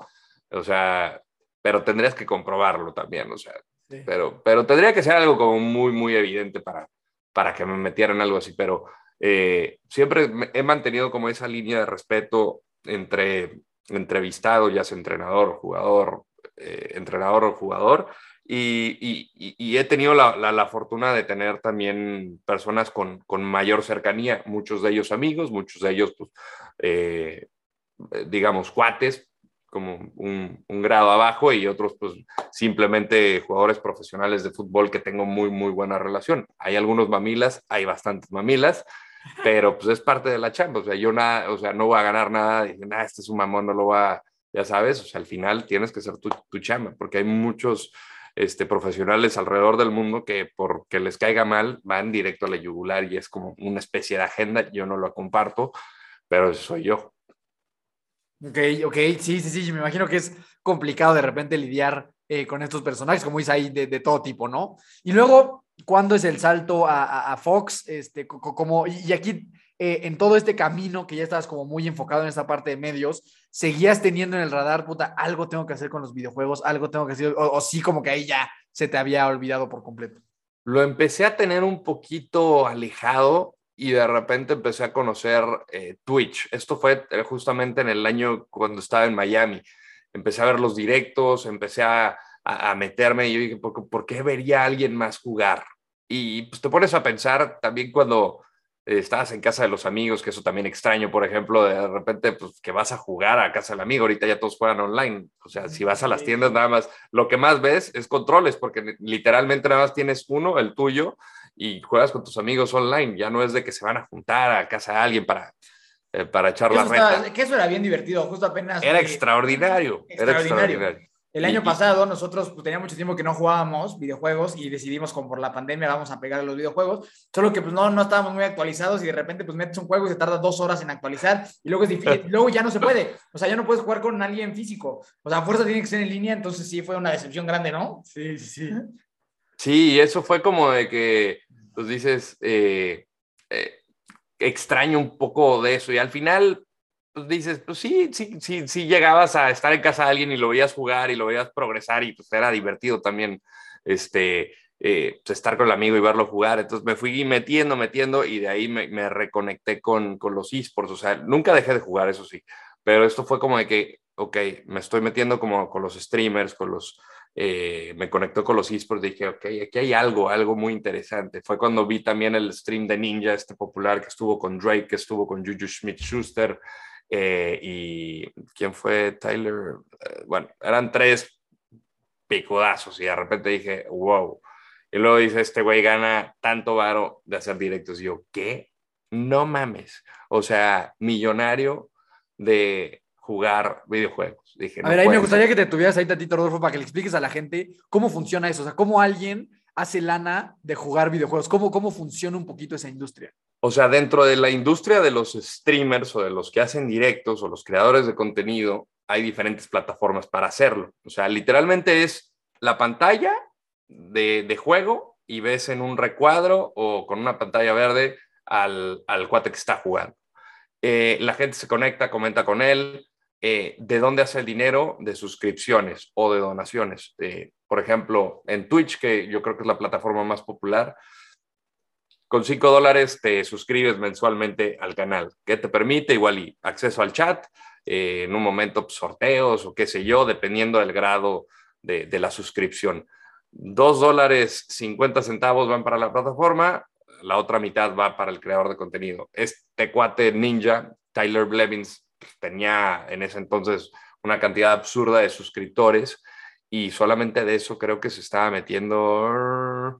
o sea, pero tendrías que comprobarlo también, o sea, sí. pero, pero tendría que ser algo como muy, muy evidente para, para que me metieran algo así, pero eh, siempre he mantenido como esa línea de respeto entre entrevistado, ya sea entrenador, jugador, eh, entrenador o jugador, y, he tenido la, fortuna de tener también personas con, mayor cercanía, muchos de ellos amigos, muchos de ellos, pues, eh, digamos, cuates, como un, grado abajo, y otros, pues, simplemente jugadores profesionales de fútbol que tengo muy, muy buena relación. Hay algunos mamilas, hay bastantes mamilas, pero pues es parte de la chamba, o sea, yo nada, o sea, no voy a ganar nada, nada, este es un mamón, no lo va a, ya sabes, o sea, al final tienes que ser tu, tu chamba, porque hay muchos este, profesionales alrededor del mundo que porque les caiga mal van directo a la yugular y es como una especie de agenda, yo no lo comparto, pero soy yo. Ok, ok, sí, sí, sí, me imagino que es complicado de repente lidiar eh, con estos personajes, como dice ahí, de, de, todo tipo, ¿no? Y luego, ¿cuándo es el salto a, a, a Fox? Este, como, y aquí, eh, en todo este camino que ya estabas como muy enfocado en esta parte de medios, seguías teniendo en el radar, puta, algo tengo que hacer con los videojuegos, algo tengo que hacer, o, o sí como que ahí ya se te había olvidado por completo. Lo empecé a tener un poquito alejado y de repente empecé a conocer eh, Twitch. Esto fue eh, justamente en el año cuando estaba en Miami. Empecé a ver los directos, empecé a, a, meterme y yo dije, ¿por, ¿por, qué vería a alguien más jugar? Y pues te pones a pensar también cuando estabas en casa de los amigos, que eso también extraño, por ejemplo, de repente, pues que vas a jugar a casa del amigo, ahorita ya todos juegan online, o sea, si vas a las tiendas nada más, lo que más ves es controles, porque literalmente nada más tienes uno, el tuyo, y juegas con tus amigos online, ya no es de que se van a juntar a casa de alguien para, eh, para echar la Eso estaba- reta. que eso era bien divertido, justo apenas. Era extraordinario, era extraordinario. El año pasado nosotros pues, teníamos mucho tiempo que no jugábamos videojuegos y decidimos como por la pandemia vamos a pegar a los videojuegos, solo que pues no, no estábamos muy actualizados y de repente pues metes un juego y se tarda dos horas en actualizar y luego es difícil, [LAUGHS] luego ya no se puede, o sea, ya no puedes jugar con alguien físico, o sea, fuerza tiene que ser en línea, entonces sí fue una decepción grande, ¿no? Sí, sí, sí. [LAUGHS] Eso fue como de que, pues dices, eh, eh, extraño un poco de eso. Y al final, pues dices, pues sí, sí, sí, sí llegabas a estar en casa de alguien y lo veías jugar y lo veías progresar y pues era divertido también, este, eh, pues, estar con el amigo y verlo jugar. Entonces me fui metiendo, metiendo y de ahí me, me reconecté con, con los esports. O sea, nunca dejé de jugar, eso sí, pero esto fue como de que, ok, me estoy metiendo como con los streamers, con los eh, me conectó con los esports, dije, ok, aquí hay algo, algo muy interesante. Fue cuando vi también el stream de Ninja, este popular que estuvo con Drake, que estuvo con Juju Smith-Schuster, eh, y ¿quién fue Tyler? Eh, bueno, eran tres picudazos y de repente dije, wow. Y luego dice, este güey gana tanto varo de hacer directos. Y yo, ¿qué? No mames. O sea, millonario de jugar videojuegos. Dije, A no ver, ahí me gustaría ser. que te tuvieras ahí tantito, Rodolfo, para que le expliques a la gente cómo funciona eso. O sea, cómo alguien hace lana de jugar videojuegos. ¿Cómo, cómo funciona un poquito esa industria? O sea, dentro de la industria de los streamers o de los que hacen directos o los creadores de contenido, hay diferentes plataformas para hacerlo. O sea, literalmente es la pantalla de, de juego y ves en un recuadro o con una pantalla verde al, al cuate que está jugando. Eh, la gente se conecta, comenta con él. eh, ¿De dónde hace el dinero? De suscripciones o de donaciones. Eh, por ejemplo, en Twitch, que yo creo que es la plataforma más popular, con 5 dólares te suscribes mensualmente al canal, que te permite igual y acceso al chat, eh, en un momento pues, sorteos o qué sé yo, dependiendo del grado de, de la suscripción. 2 dólares 50 centavos van para la plataforma, la otra mitad va para el creador de contenido. Este cuate ninja, Tyler Blevins, pues, tenía en ese entonces una cantidad absurda de suscriptores y solamente de eso creo que se estaba metiendo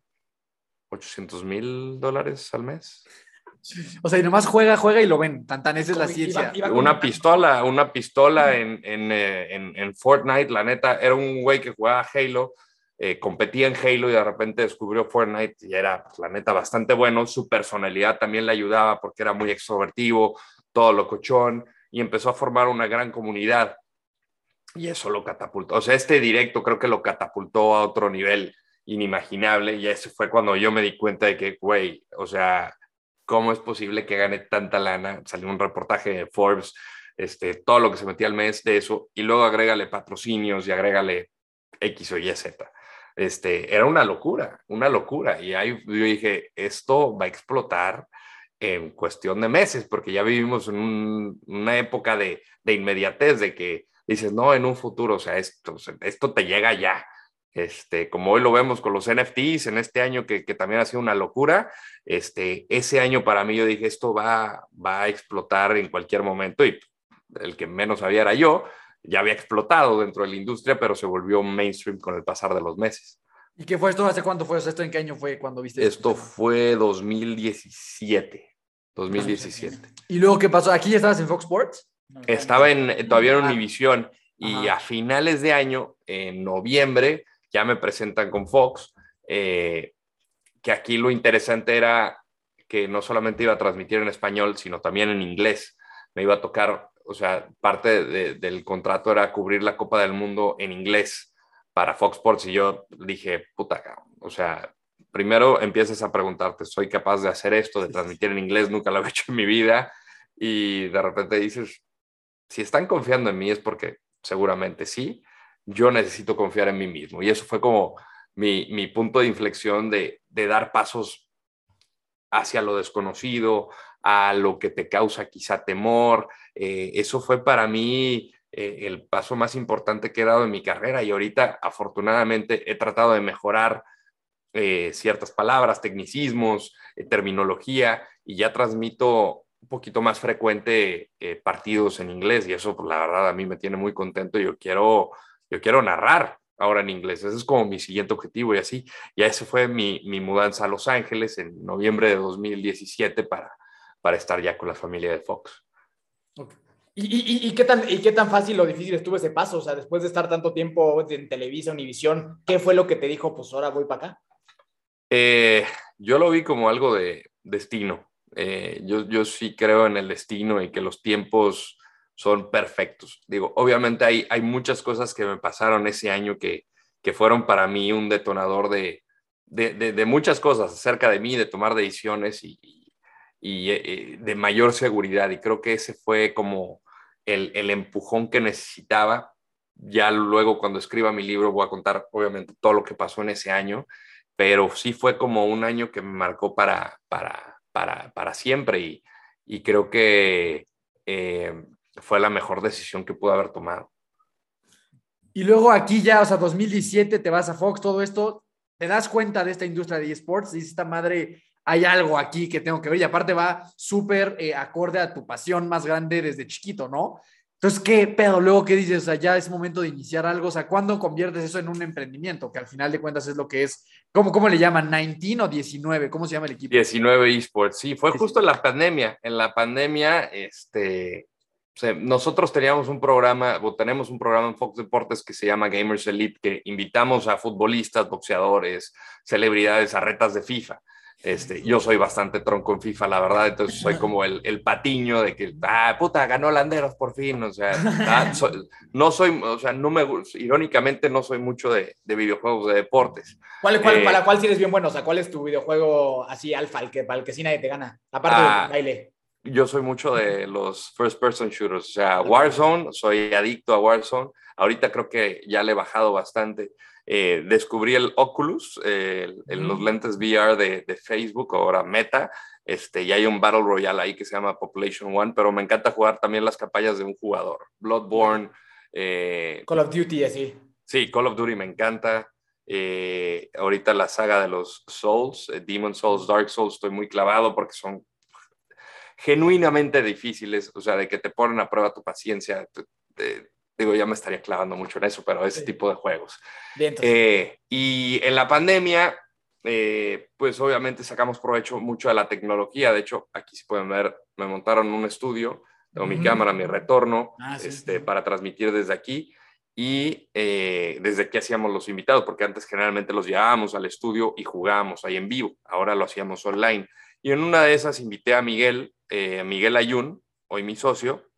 800 mil dólares al mes. O sea, y nomás juega, juega y lo ven. Tan, tan, esa es la ciencia. iba- iba Una pistola, una pistola en, en, eh, en- en Fortnite, la neta, era un güey que jugaba Halo, eh, competía en Halo y de repente descubrió Fortnite y era, pues, la neta, bastante bueno. Su personalidad también le ayudaba porque era muy extrovertido, todo locochón y empezó a formar una gran comunidad. Y eso lo catapultó. O sea, este directo creo que lo catapultó a otro nivel inimaginable y ese fue cuando yo me di cuenta de que, güey, o sea, ¿cómo es posible que gane tanta lana? Salió un reportaje de Forbes, este, todo lo que se metía al mes de eso, y luego agrégale patrocinios y agrégale X o Y, Z. Este, era una locura, una locura. Y ahí yo dije, esto va a explotar en cuestión de meses, porque ya vivimos en un- una época de, de inmediatez, de que dices, no, en un futuro, o sea, esto, esto te llega ya. Este, como hoy lo vemos con los NFTs en este año que, que también ha sido una locura, este, ese año para mí yo dije, esto va, va a explotar en cualquier momento y el que menos sabía era yo, ya había explotado dentro de la industria, pero se volvió mainstream con el pasar de los meses. ¿Y qué fue esto? ¿Hace cuánto fue? ¿esto en qué año fue cuando viste Esto fue 2017. 2017. ¿Y luego qué pasó? ¿Aquí ya estabas en Fox Sports? Estaba en, todavía en Ah. Univision y Ajá. a finales de año, en noviembre, ya me presentan con Fox, eh, que aquí lo interesante era que no solamente iba a transmitir en español, sino también en inglés. Me iba a tocar, o sea, parte de- del contrato era cubrir la Copa del Mundo en inglés para Fox Sports y yo dije, puta, cabrón, o sea, primero empiezas a preguntarte, ¿soy capaz de hacer esto, de transmitir en inglés? Nunca lo había hecho en mi vida y de repente dices, si están confiando en mí es porque seguramente sí, yo necesito confiar en mí mismo. Y eso fue como mi, mi punto de inflexión de, de dar pasos hacia lo desconocido, a lo que te causa quizá temor. Eh, eso fue para mí eh, el paso más importante que he dado en mi carrera y ahorita afortunadamente he tratado de mejorar eh, ciertas palabras, tecnicismos, terminología, y ya transmito un poquito más frecuente partidos en inglés, y eso, pues, la verdad, a mí me tiene muy contento. Yo quiero, yo quiero narrar ahora en inglés. Ese es como mi siguiente objetivo y así. Ya ese fue mi, mi mudanza a Los Ángeles en noviembre de 2017 para, para estar ya con la familia de Fox. ¿Y, y, y, qué tan, ¿Y qué tan fácil o difícil estuvo ese paso? O sea, después de estar tanto tiempo en Televisa, Univisión, ¿qué fue lo que te dijo, pues ahora voy para acá? Eh, yo lo vi como algo de destino. Eh, yo, yo sí creo en el destino y que los tiempos son perfectos. Digo, obviamente hay, hay muchas cosas que me pasaron ese año que, que fueron para mí un detonador de, de, de, muchas cosas acerca de mí, de tomar decisiones y, y, y, de mayor seguridad. Y creo que ese fue como el, el, empujón que necesitaba. Ya luego cuando escriba mi libro voy a contar obviamente todo lo que pasó en ese año, pero sí fue como un año que me marcó para, para, para, para siempre y, y creo que eh, fue la mejor decisión que pude haber tomado. Y luego aquí ya, o sea, 2017 te vas a Fox, todo esto, te das cuenta de esta industria de esports, dices, esta madre, hay algo aquí que tengo que ver y aparte va súper eh, acorde a tu pasión más grande desde chiquito, ¿no? Entonces, ¿qué pedo? Luego, ¿qué dices? O sea, ya es momento de iniciar algo. O sea, ¿cuándo conviertes eso en un emprendimiento? Que al final de cuentas es lo que es. ¿Cómo, cómo le llaman? ¿19 o 19? ¿Cómo se llama el equipo? 19 esports, sí. Fue justo en la pandemia. En la pandemia, este, nosotros teníamos un programa, o tenemos un programa en Fox Deportes que se llama Gamers Elite, que invitamos a futbolistas, boxeadores, celebridades a retas de FIFA. Este, yo soy bastante tronco en FIFA, la verdad, entonces soy como el, el patiño de que, ah, puta, ganó Landeros por fin, o sea, ah, soy, no soy, o sea, no me, irónicamente no soy mucho de, de videojuegos de deportes. ¿Cuál, cuál, eh, ¿Para cuál sí eres bien bueno? O sea, ¿cuál es tu videojuego así alfa, el que, para el que sí nadie te gana? Aparte ah, del baile yo soy mucho de los first person shooters, o sea, Warzone, soy adicto a Warzone. Ahorita creo que ya le he bajado bastante. Eh, descubrí el Oculus, eh, el, los lentes VR de, de, Facebook, ahora Meta, este, y hay un Battle Royale ahí que se llama Population One, pero me encanta jugar también las campañas de un jugador. Bloodborne. Eh, Call of Duty, así. Sí, Call of Duty me encanta. Eh, ahorita la saga de los Souls, eh, Demon Souls, Dark Souls, estoy muy clavado porque son genuinamente difíciles, o sea, de que te ponen a prueba tu paciencia. Te, te, digo, ya me estaría clavando mucho en eso, pero ese sí. tipo de juegos. Bien, eh, y en la pandemia, eh, pues obviamente sacamos provecho mucho de la tecnología. De hecho, aquí se pueden ver, me montaron un estudio, tengo mm. mi cámara, mi retorno, ah, sí, este, sí. para transmitir desde aquí. Y eh, desde aquí hacíamos los invitados, porque antes generalmente los llevábamos al estudio y jugábamos ahí en vivo. Ahora lo hacíamos online. Y en una de esas invité a Miguel, eh, Miguel Ayun, hoy mi socio,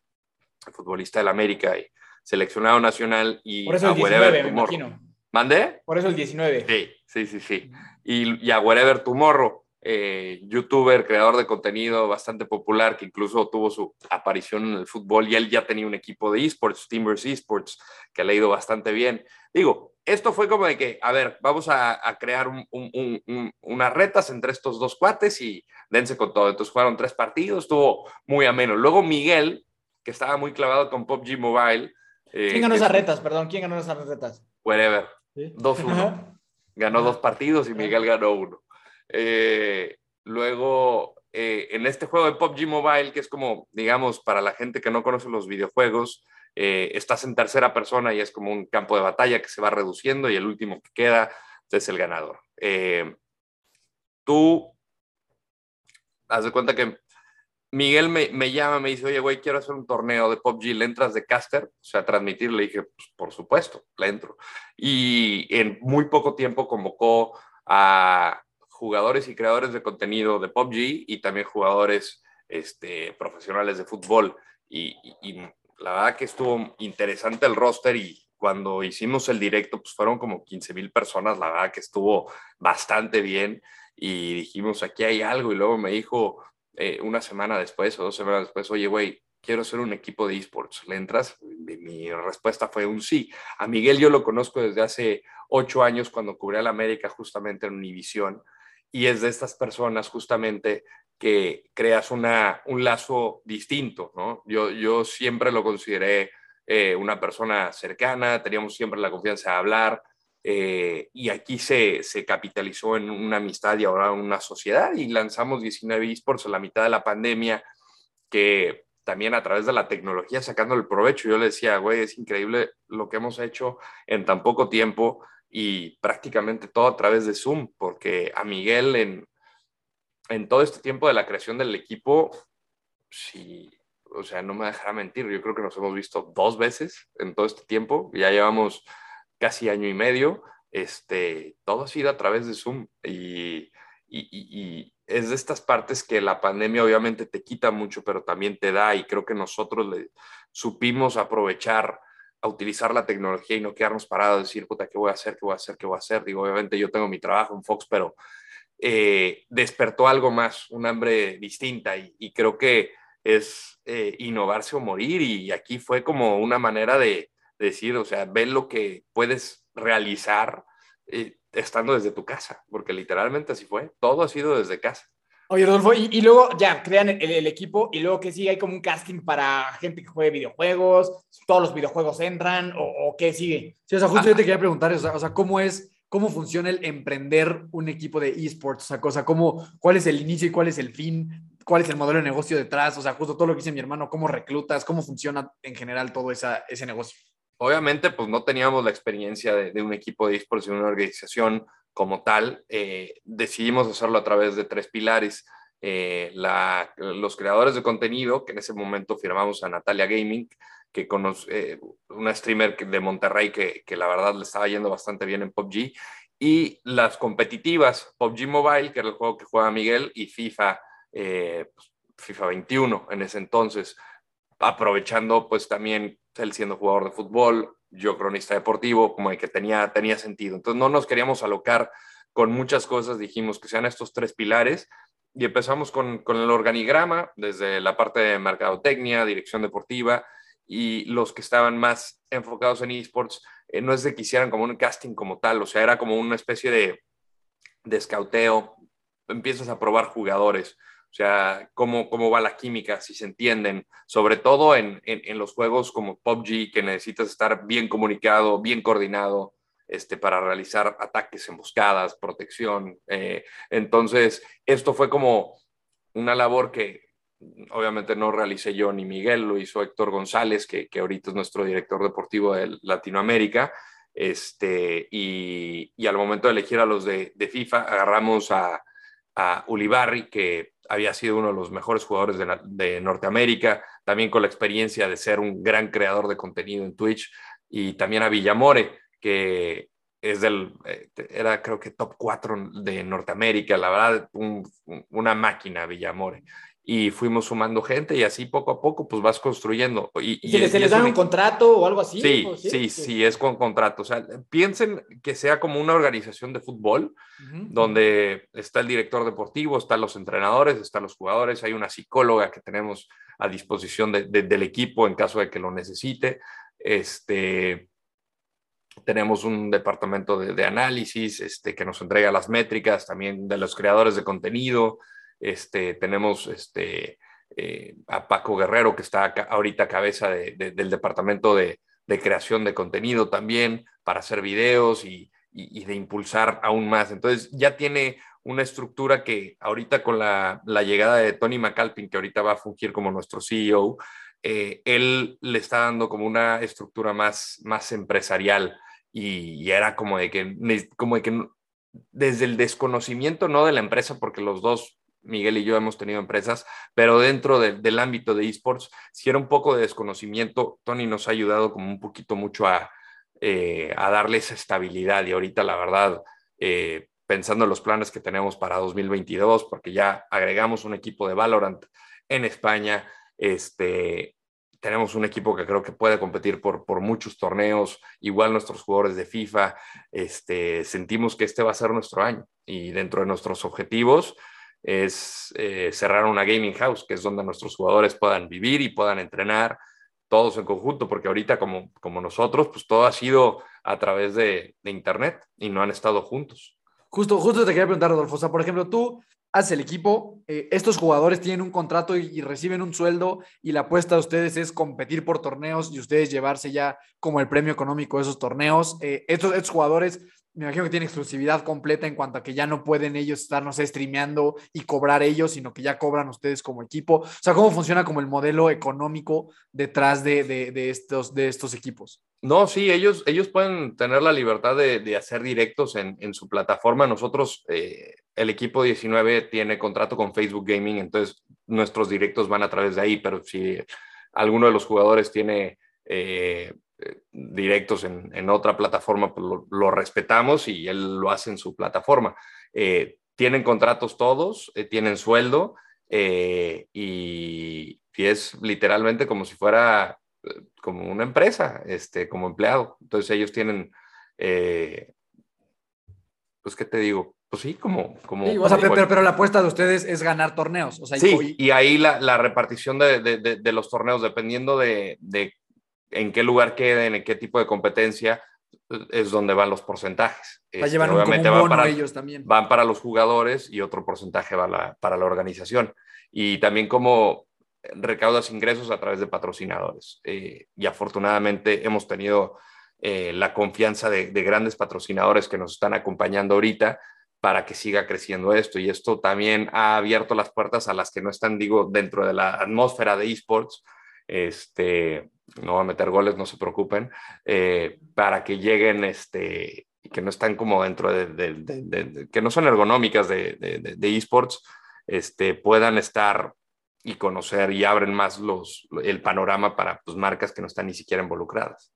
futbolista del América y seleccionado nacional. Y Por eso el 19, me imagino. ¿Mandé? Por eso el 19. Sí, sí, sí, sí. Y, y a Wherever Tomorrow, eh, youtuber, creador de contenido bastante popular, que incluso tuvo su aparición en el fútbol y él ya tenía un equipo de esports, Timbers Esports, que le ha ido bastante bien. Digo, esto fue como de que, a ver, vamos a, a crear un, un, un, unas retas entre estos dos cuates y dense con todo. Entonces fueron tres partidos, estuvo muy ameno. Luego Miguel, que estaba muy clavado con PUBG Mobile. Eh, ¿Quién ganó esas retas? Perdón, ¿quién ganó esas retas? Wherever. ¿Sí? 2-1. Ganó dos partidos y Miguel ganó uno. Eh, luego, eh, en este juego de PUBG Mobile, que es como, digamos, para la gente que no conoce los videojuegos, eh, estás en tercera persona y es como un campo de batalla que se va reduciendo y el último que queda es el ganador. Eh, tú, haz de cuenta que Miguel me, me, llama, me dice, oye, güey, quiero hacer un torneo de PUBG, ¿le entras de caster? O sea, transmitir, le dije, pues, por supuesto, le entro. Y en muy poco tiempo convocó a jugadores y creadores de contenido de PUBG y también jugadores este, profesionales de fútbol. Y, la verdad que estuvo interesante el roster y cuando hicimos el directo, pues fueron como 15 mil personas, la verdad que estuvo bastante bien y dijimos, aquí hay algo y luego me dijo eh, una semana después o dos semanas después, oye, güey, quiero ser un equipo de esports, ¿le entras? Mi respuesta fue un sí. A Miguel yo lo conozco desde hace ocho años cuando cubrí a la América justamente en Univisión y es de estas personas justamente que creas una, un lazo distinto, ¿no? Yo, yo siempre lo consideré eh, una persona cercana, teníamos siempre la confianza de hablar, eh, y aquí se, se capitalizó en una amistad y ahora una sociedad y lanzamos 19 esports a la mitad de la pandemia que también a través de la tecnología sacando el provecho. Yo le decía, güey, es increíble lo que hemos hecho en tan poco tiempo y prácticamente todo a través de Zoom, porque a Miguel en, en todo este tiempo de la creación del equipo, sí, o sea, no me dejará mentir, yo creo que nos hemos visto dos veces en todo este tiempo, ya llevamos casi año y medio, este, todo ha sido a través de Zoom y, y, y, es de estas partes que la pandemia obviamente te quita mucho, pero también te da y creo que nosotros le supimos aprovechar a utilizar la tecnología y no quedarnos parados, decir, puta, ¿qué voy a hacer? ¿Qué voy a hacer? ¿Qué voy a hacer? Digo, obviamente yo tengo mi trabajo en Fox, pero eh, despertó algo más, un hambre distinta y, y creo que es eh, innovarse o morir y aquí fue como una manera de, decir, o sea, ve lo que puedes realizar eh, estando desde tu casa, porque literalmente así fue, todo ha sido desde casa. Oye, Rodolfo, y, y luego ya crean el, el, equipo y luego que sigue, hay como un casting para gente que juegue videojuegos, todos los videojuegos entran o, o qué sigue. Sí, o sea, justo yo te quería preguntar, o sea, o sea, ¿cómo es, cómo funciona el emprender un equipo de esports? O sea, cosa, ¿cómo, ¿cuál es el inicio y cuál es el fin? ¿Cuál es el modelo de negocio detrás? O sea, justo todo lo que dice mi hermano, ¿cómo reclutas? ¿Cómo funciona en general todo esa, ese negocio? Obviamente, pues no teníamos la experiencia de, de un equipo de esports y una organización como tal. Eh, decidimos hacerlo a través de tres pilares. Eh, la, los creadores de contenido, que en ese momento firmamos a Natalia Gaming, que conoce, eh, una streamer de Monterrey que, que, la verdad le estaba yendo bastante bien en PUBG, y las competitivas, PUBG Mobile, que era el juego que juega Miguel, y FIFA, eh, pues, FIFA 21 en ese entonces, aprovechando pues también él siendo jugador de fútbol, yo cronista deportivo, como de que tenía, tenía sentido. Entonces no nos queríamos alocar con muchas cosas, dijimos que sean estos tres pilares y empezamos con, con el organigrama, desde la parte de mercadotecnia, dirección deportiva, y los que estaban más enfocados en esports, eh, no es de que hicieran como un casting como tal, o sea, era como una especie de, de escauteo, empiezas a probar jugadores, o sea, cómo, cómo va la química, si se entienden, sobre todo en, en, los juegos como PUBG, que necesitas estar bien comunicado, bien coordinado, este, para realizar ataques, emboscadas, protección. Eh, entonces, esto fue como una labor que obviamente no realicé yo ni Miguel, lo hizo Héctor González, que, que ahorita es nuestro director deportivo de Latinoamérica. Este, y, al momento de elegir a los de, de FIFA, agarramos a, a Ulibarri, que había sido uno de los mejores jugadores de, de, Norteamérica, también con la experiencia de ser un gran creador de contenido en Twitch, y también a Villamore, que es del, eh, era creo que top 4 de Norteamérica, la verdad, un, una máquina Villamore. Y fuimos sumando gente y así poco a poco pues vas construyendo. ¿Y, y, ¿Se, les, les dan un contrato o algo así? Sí, sí, sí, sí, es con contrato. O sea, piensen que sea como una organización de fútbol, uh -huh. donde está el director deportivo, están los entrenadores, están los jugadores, hay una psicóloga que tenemos a disposición de, de, del equipo en caso de que lo necesite. Este, tenemos un departamento de, de, análisis este, que nos entrega las métricas, también de los creadores de contenido. Este, tenemos este, eh, a Paco Guerrero, que está acá, ahorita cabeza de, de, del departamento de, creación de contenido también, para hacer videos y, de impulsar aún más. Entonces ya tiene una estructura que ahorita con la, la llegada de Tony McAlpin, que ahorita va a fungir como nuestro CEO, eh, él le está dando como una estructura más, más empresarial y, y, era como de que, como de que desde el desconocimiento, no de la empresa, porque los dos, Miguel y yo hemos tenido empresas, pero dentro de, del ámbito de esports, si era un poco de desconocimiento, Tony nos ha ayudado como un poquito mucho a, eh, a darle esa estabilidad. Y ahorita la verdad, eh, pensando en los planes que tenemos para 2022, porque ya agregamos un equipo de Valorant en España, este, tenemos un equipo que creo que puede competir por, por muchos torneos, igual nuestros jugadores de FIFA, este, sentimos que este va a ser nuestro año. Y dentro de nuestros objetivos es eh, cerrar una gaming house, que es donde nuestros jugadores puedan vivir y puedan entrenar todos en conjunto, porque ahorita como, como nosotros, pues todo ha sido a través de, de Internet y no han estado juntos. Justo, justo te quería preguntar, Rodolfo. O sea, por ejemplo, tú haces el equipo, eh, estos jugadores tienen un contrato y, reciben un sueldo y la apuesta de ustedes es competir por torneos y ustedes llevarse ya como el premio económico de esos torneos. Eh, estos, estos jugadores me imagino que tienen exclusividad completa en cuanto a que ya no pueden ellos estar, no sé, streameando y cobrar ellos, sino que ya cobran ustedes como equipo. O sea, ¿cómo funciona como el modelo económico detrás de, de- estos, de estos equipos? No, sí, ellos, ellos pueden tener la libertad de, de hacer directos en, en su plataforma. Nosotros, eh, el equipo 19 tiene contrato con Facebook Gaming, entonces nuestros directos van a través de ahí, pero si alguno de los jugadores tiene eh, directos en, en otra plataforma, pues lo, lo respetamos y él lo hace en su plataforma. Eh, tienen contratos todos, eh, tienen sueldo eh, y, y es literalmente como si fuera como una empresa, este, como empleado. Entonces ellos tienen, pues, ¿qué te digo? Pues sí, como... como o sea, pero, pero la apuesta de ustedes es ganar torneos. O sea, y- Sí, y- y ahí la, la repartición de, de- de- de los torneos, dependiendo de, de en qué lugar queden, en qué tipo de competencia, es donde van los porcentajes. sea, Este, un, obviamente van para, ellos también. van para los jugadores y otro porcentaje va la- para la organización. Y también como recaudas ingresos a través de patrocinadores. Eh, y afortunadamente hemos tenido eh, la confianza de, de grandes patrocinadores que nos están acompañando ahorita para que siga creciendo esto. Y esto también ha abierto las puertas a las que no están, digo, dentro de la atmósfera de esports. Este, no va a meter goles, no se preocupen, eh, para que lleguen, este, que no están como dentro de, de- de- de- que no son ergonómicas de, esports, este, puedan estar y conocer y abren más los, el panorama para pues, marcas que no están ni siquiera involucradas.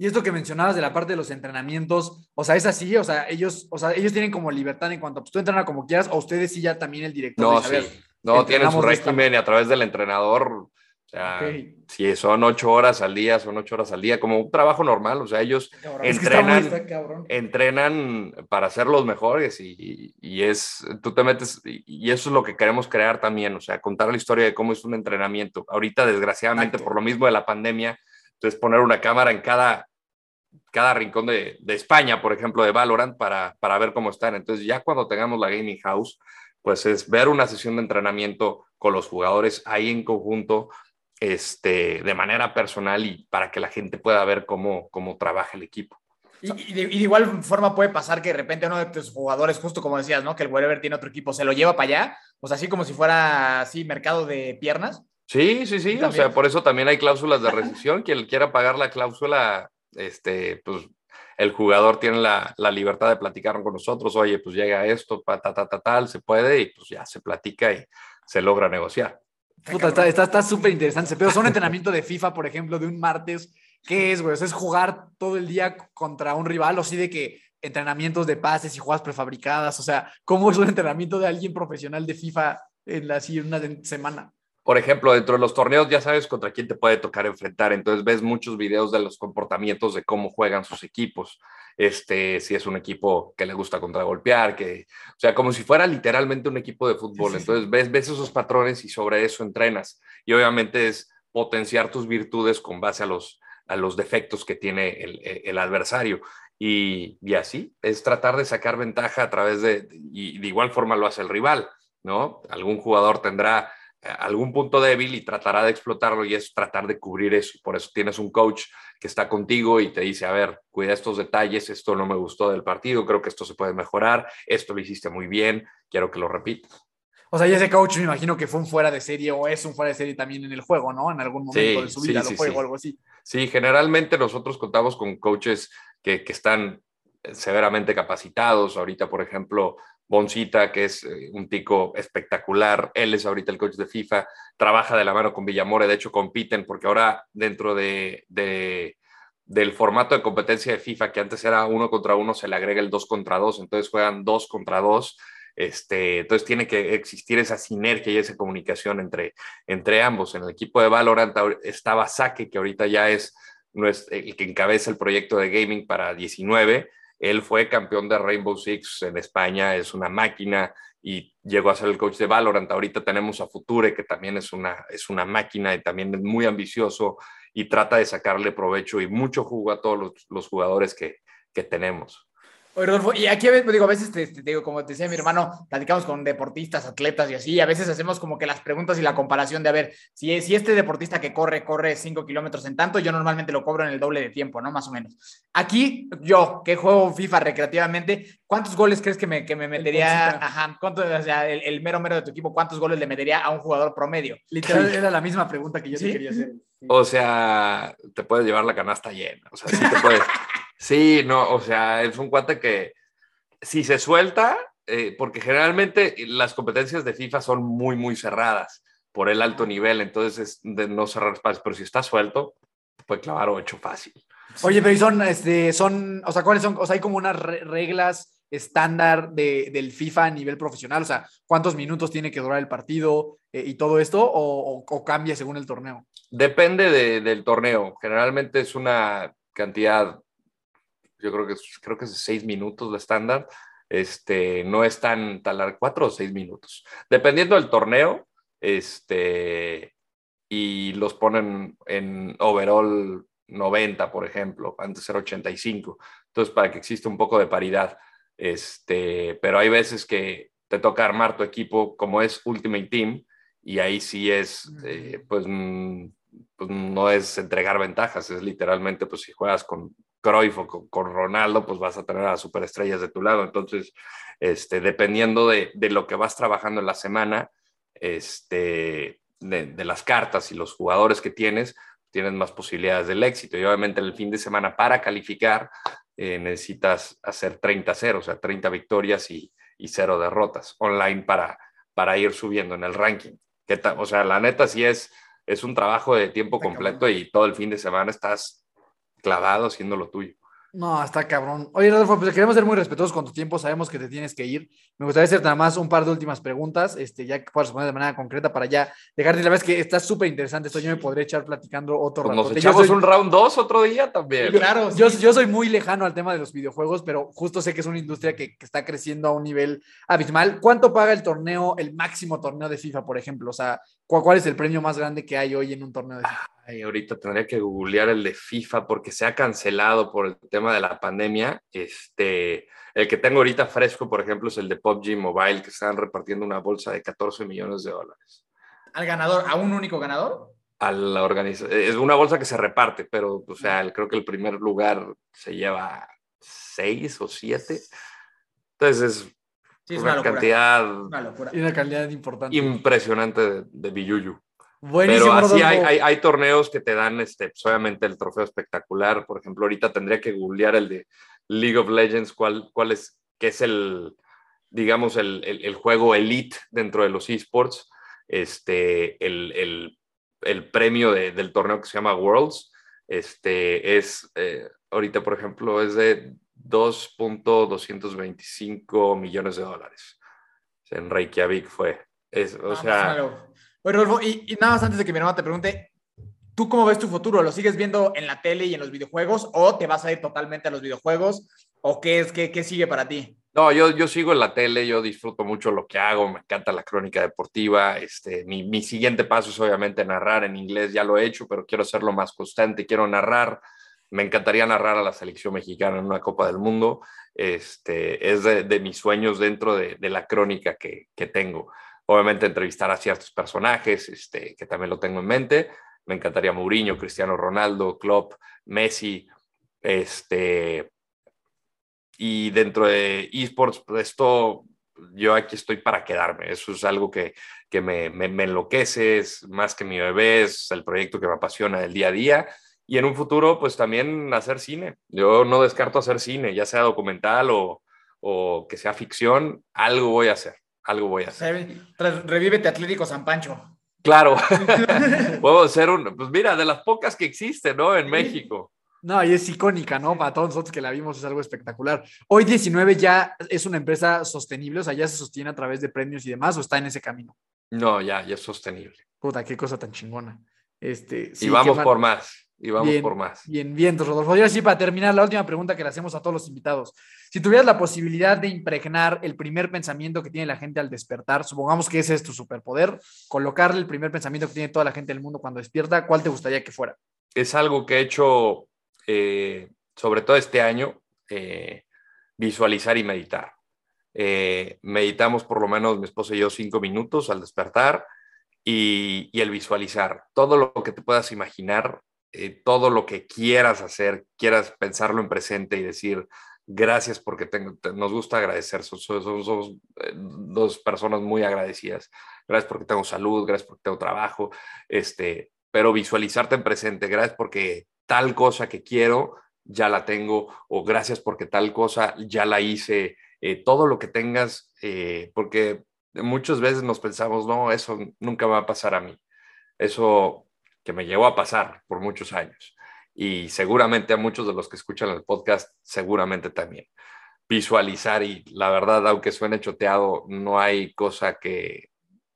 Y esto que mencionabas de la parte de los entrenamientos, o sea, es así, o sea, ellos, o sea, ellos tienen como libertad en cuanto, pues tú entrenas como quieras, o ustedes sí ya también el director. No, a sí. No, tienen su régimen y a través del entrenador, o sea, ok. si son ocho horas al día, son ocho horas al día, como un trabajo normal, o sea, ellos Cabrón, es que entrenan- entrenan para ser los mejores y, y es, tú te metes, y, y eso es lo que queremos crear también, o sea, contar la historia de cómo es un entrenamiento. Ahorita, desgraciadamente, Exacto. por lo mismo de la pandemia, entonces poner una cámara en cada, cada rincón de, de España, por ejemplo, de Valorant, para, para ver cómo están. Entonces, ya cuando tengamos la Gaming House, pues es ver una sesión de entrenamiento con los jugadores ahí en conjunto, este, de manera personal y para que la gente pueda ver cómo, cómo trabaja el equipo. Y, y de, y de igual forma puede pasar que de repente uno de tus jugadores, justo como decías, ¿no? Que el Wherever tiene otro equipo, se lo lleva para allá. O sea, así como si fuera así mercado de piernas. Sí, sí, sí. O sea, por eso también hay cláusulas de rescisión. Quien quiera pagar la cláusula, este, pues el jugador tiene la, la libertad de platicar con nosotros. Oye, pues llega esto, pa, ta, ta, ta, tal, se puede y pues ya se platica y se logra negociar. Puta, está está- está súper interesante. Pero son un entrenamiento de FIFA, por ejemplo, de un martes. ¿Qué es, güey? O sea, es jugar todo el día contra un rival, o sí de que entrenamientos de pases y jugadas prefabricadas. O sea, ¿cómo es un entrenamiento de alguien profesional de FIFA en la, así, en una de- semana? Por ejemplo, dentro de los torneos ya sabes contra quién te puede tocar enfrentar, entonces ves muchos videos de los comportamientos de cómo juegan sus equipos. Este, si es un equipo que le gusta contragolpear, que, o sea, como si fuera literalmente un equipo de fútbol. Sí. Entonces ves, ves esos patrones y sobre eso entrenas. Y obviamente es potenciar tus virtudes con base a los, a los defectos que tiene el, el adversario. Y, y así es tratar de sacar ventaja a través de, y de igual forma lo hace el rival, ¿no? Algún jugador tendrá algún punto débil y tratará de explotarlo y es tratar de cubrir eso. Por eso tienes un coach que está contigo y te dice, a ver, cuida estos detalles, esto no me gustó del partido, creo que esto se puede mejorar, esto lo hiciste muy bien, quiero que lo repitas. O sea, y ese coach me imagino que fue un fuera de serie o es un fuera de serie también en el juego, ¿no? En algún momento Sí, de su vida sí, lo fue sí. o algo así. Sí, generalmente nosotros contamos con coaches que, que están severamente capacitados. Ahorita, por ejemplo, Boncita, que es eh, un tico espectacular, él es ahorita el coach de FIFA, trabaja de la mano con Villamore, de hecho compiten porque ahora dentro de, de- del formato de competencia de FIFA, que antes era uno contra uno, se le agrega el dos contra dos, entonces juegan dos contra dos. Este, entonces tiene que existir esa sinergia y esa comunicación entre, entre ambos. En el equipo de Valorant estaba Saque, que ahorita ya es nues- el que encabeza el proyecto de gaming para 19. Él fue campeón de Rainbow Six en España, es una máquina y llegó a ser el coach de Valorant. Ahorita tenemos a Future, que también es una, es una máquina y también es muy ambicioso y trata de sacarle provecho y mucho jugo a todos los, los jugadores que, que tenemos. Oye, Rodolfo, y aquí a veces, digo, a veces te, te digo, como te decía mi hermano, platicamos con deportistas, atletas y así, y a veces hacemos como que las preguntas y la comparación de, a ver, si, si este deportista que corre, corre 5 kilómetros en tanto, yo normalmente lo cobro en el doble de tiempo, ¿no? Más o menos. Aquí, yo, que juego FIFA recreativamente, ¿cuántos goles crees que me, que me metería, ajá, cuánto, o sea, el, el mero mero de tu equipo, cuántos goles le metería a un jugador promedio? Literal, era la misma pregunta que yo ¿Sí? te quería hacer. O sea, te puedes llevar la canasta llena. O sea, sí te puedes. [LAUGHS] sí, no, o sea, es un cuate que si se suelta, eh, porque generalmente las competencias de FIFA son muy, muy cerradas por el alto nivel, entonces es de no cerrar espacios, pero si está suelto, puede clavar ocho fácil. Oye, pero son, este, son, o sea, ¿cuáles son? O sea, hay como unas re- reglas estándar de, del FIFA a nivel profesional, o sea, ¿cuántos minutos tiene que durar el partido eh, y todo esto? O, o- o cambia según el torneo? Depende de- del torneo. Generalmente es una cantidad, yo creo que creo que es de seis minutos la estándar. Este, no es tan, largo, cuatro o seis minutos. Dependiendo del torneo, este, y los ponen en overall 90, por ejemplo, antes era 85. Entonces, para que exista un poco de paridad. Este, pero hay veces que te toca armar tu equipo como es Ultimate Team, y ahí sí es, eh, pues, mm, pues, no es entregar ventajas, es literalmente, pues si juegas con Cruyff o con, con Ronaldo, pues vas a tener a superestrellas de tu lado. Entonces, este, dependiendo de, de lo que vas trabajando en la semana, este, de, de las cartas y los jugadores que tienes, tienes más posibilidades del éxito. Y obviamente en el fin de semana para calificar eh, necesitas hacer 30-0, o sea, 30 victorias y, y 0 derrotas online para, para ir subiendo en el ranking. ¿Qué? O sea, la neta sí es, es un trabajo de tiempo completo y todo el fin de semana estás clavado haciendo lo tuyo. No, está cabrón. Oye, Rodolfo, pues queremos ser muy respetuosos con tu tiempo, sabemos que te tienes que ir. Me gustaría hacer nada más un par de últimas preguntas, este, ya que puedas responder de manera concreta para ya dejarte. La verdad es que está súper interesante esto, yo me podría echar platicando otro Pues nos ratote. Yo echamos soy- un round 2 otro día también. Claro, yo, sí, yo soy muy lejano al tema de los videojuegos, pero justo sé que es una industria que, que está creciendo a un nivel abismal. ¿Cuánto paga el torneo, el máximo torneo de FIFA, por ejemplo? O sea, ¿cuál, cuál es el premio más grande que hay hoy en un torneo de FIFA? Ay, ahorita tendría que googlear el de FIFA porque se ha cancelado por el tema de la pandemia. Este, el que tengo ahorita fresco, por ejemplo, es el de PUBG Mobile, que están repartiendo una bolsa de 14 millones de dólares. al ganador, a un único ganador. A la organización. Es una bolsa que se reparte, pero o sea, el- creo que el primer lugar se lleva seis o siete. Entonces es Sí, es una, una locura. cantidad Una locura. Y una calidad importante. impresionante de, de billuyo. Buenísimo, Pero así hay, hay, hay torneos que te dan, este, pues, obviamente, el trofeo espectacular. Por ejemplo, ahorita tendría que googlear el de League of Legends, cuál, cuál es, que es el, digamos, el, el, el juego elite dentro de los esports. Este, el, el, el premio de- del torneo que se llama Worlds, este, es, eh, ahorita, por ejemplo, es de 2.225 millones de dólares. En Reykjavik fue. Es, o No, sea, locura. Oye, Rodolfo, y, y nada más antes de que mi hermano te pregunte, ¿tú cómo ves tu futuro? ¿Lo sigues viendo en la tele y en los videojuegos o te vas a ir totalmente a los videojuegos? ¿O qué es, qué, qué sigue para ti? No, yo, yo sigo en la tele, yo disfruto mucho lo que hago, me encanta la crónica deportiva. Este, mi, mi siguiente paso es obviamente narrar en inglés, ya lo he hecho, pero quiero hacerlo más constante, quiero narrar. Me encantaría narrar a la selección mexicana en una Copa del Mundo. Este, es de, de mis sueños dentro de, de la crónica que, que, tengo. Obviamente entrevistar a ciertos personajes, este, que también lo tengo en mente. Me encantaría Mourinho, Cristiano Ronaldo, Klopp, Messi, este, y dentro de esports, pues esto, yo aquí estoy para quedarme. Eso es algo que, que me, me, me, enloquece, es más que mi bebé, es el proyecto que me apasiona del día a día. Y en un futuro, pues también hacer cine. Yo no descarto hacer cine, ya sea documental o, o que sea ficción, algo voy a hacer, algo voy a hacer. Revívete Atlético San Pancho. Claro, [LAUGHS] puedo ser un, pues mira, de las pocas que existen, ¿no? En México. No, y es icónica, ¿no? Para todos nosotros que la vimos es algo espectacular. Hoy 19 ya es una empresa sostenible, o sea, ya se sostiene a través de premios y demás, o está en ese camino. No, ya, ya es sostenible. Puta, qué cosa tan chingona. Este, sí, y vamos por más, y vamos bien, por más. Bien, bien, Rodolfo. Y ahora sí, para terminar, la última pregunta que le hacemos a todos los invitados. Si tuvieras la posibilidad de impregnar el primer pensamiento que tiene la gente al despertar, supongamos que ese es tu superpoder, colocarle el primer pensamiento que tiene toda la gente del mundo cuando despierta, ¿cuál te gustaría que fuera? Es algo que he hecho eh, sobre todo este año, eh, visualizar y meditar. Eh, meditamos por lo menos mi esposa y yo cinco minutos al despertar y, el visualizar todo lo que te puedas imaginar, eh, todo lo que quieras hacer, quieras pensarlo en presente y decir gracias porque tengo, nos gusta agradecer, somos, eh, dos personas muy agradecidas. Gracias porque tengo salud, gracias porque tengo trabajo, este, pero visualizarte en presente, gracias porque tal cosa que quiero ya la tengo o gracias porque tal cosa ya la hice, eh, todo lo que tengas, eh, porque muchas veces nos pensamos, no, eso nunca va a pasar a mí, eso que me llegó a pasar por muchos años y seguramente a muchos de los que escuchan el podcast, seguramente también. Visualizar y la verdad, aunque suene choteado, no hay cosa que,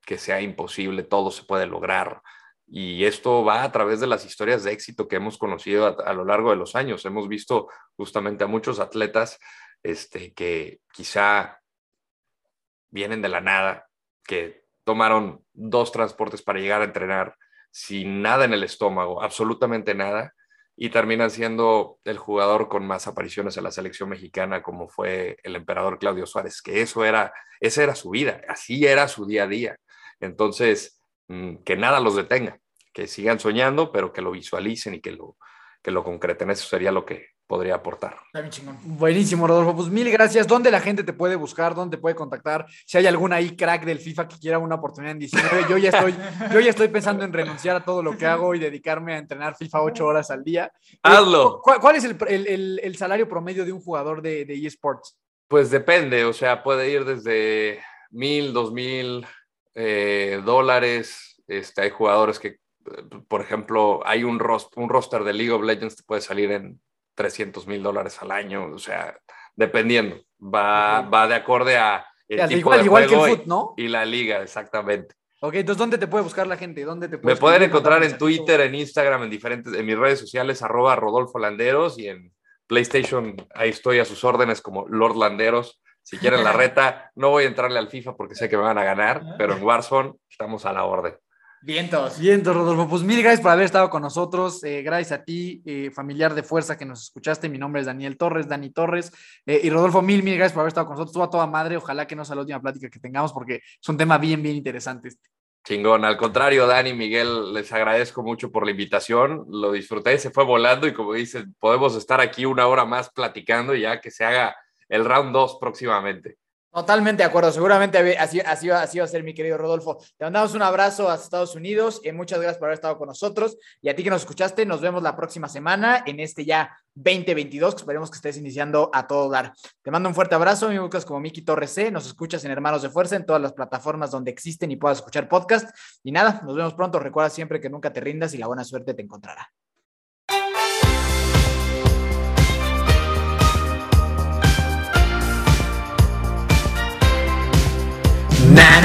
que sea imposible, todo se puede lograr. Y esto va a través de las historias de éxito que hemos conocido a, lo largo de los años. Hemos visto justamente a muchos atletas este, que quizá vienen de la nada, que tomaron dos transportes para llegar a entrenar sin nada en el estómago, absolutamente nada, y terminan siendo el jugador con más apariciones en la selección mexicana, como fue el emperador Claudio Suárez, que eso era, esa era su vida, así era su día a día. Entonces, mm, que nada los detenga que sigan soñando, pero que lo visualicen y que lo, que lo concreten. Eso sería lo que podría aportar. Buenísimo, Rodolfo. Pues mil gracias. ¿Dónde la gente te puede buscar? ¿Dónde te puede contactar? Si hay algún ahí crack del FIFA que quiera una oportunidad en 19, yo ya estoy, yo ya estoy pensando en renunciar a todo lo que hago y dedicarme a entrenar FIFA ocho horas al día. Hazlo. ¿Cuál, es el, salario promedio de un jugador de, de eSports? Pues depende, o sea, puede ir desde mil, dos mil eh, dólares. Este, hay jugadores que por ejemplo, hay un, un roster de League of Legends que puede salir en 300 mil dólares al año, o sea, dependiendo, va, va de acorde a... igual, igual que el foot, ¿no? Y la liga, exactamente. Ok, entonces, ¿dónde te puede buscar la gente? ¿Dónde te Me pueden encontrar en Twitter, en Instagram, en diferentes, en mis redes sociales, arroba Rodolfo Landeros y en PlayStation, ahí estoy a sus órdenes como Lord Landeros. Si quieren la [LAUGHS] reta, no voy a entrarle al FIFA porque sé que me van a ganar, pero en Warzone estamos a la orden. Vientos. Vientos, Rodolfo. Pues mil gracias por haber estado con nosotros. Eh, gracias a ti, eh, familiar de fuerza que nos escuchaste. Mi nombre es Daniel Torres, Dani Torres. Eh, y Rodolfo, mil, mil gracias por haber estado con nosotros. Tú a toda madre. Ojalá que no sea la última plática que tengamos porque es un tema bien, bien interesante este. Chingón, al contrario, Dani, Miguel, les agradezco mucho por la invitación. Lo disfruté, se fue volando y como dicen, podemos estar aquí una hora más platicando ya que se haga el round 2 próximamente. Totalmente de acuerdo, seguramente así, así, así va a ser mi querido Rodolfo. Te mandamos un abrazo a Estados Unidos, y eh, muchas gracias por haber estado con nosotros y a ti que nos escuchaste, nos vemos la próxima semana en este ya 2022, que esperemos que estés iniciando a todo dar. Te mando un fuerte abrazo, me buscas como Miki Torres C, nos escuchas en Hermanos de Fuerza, en todas las plataformas donde existen y puedas escuchar podcast. Y nada, nos vemos pronto, recuerda siempre que nunca te rindas y la buena suerte te encontrará.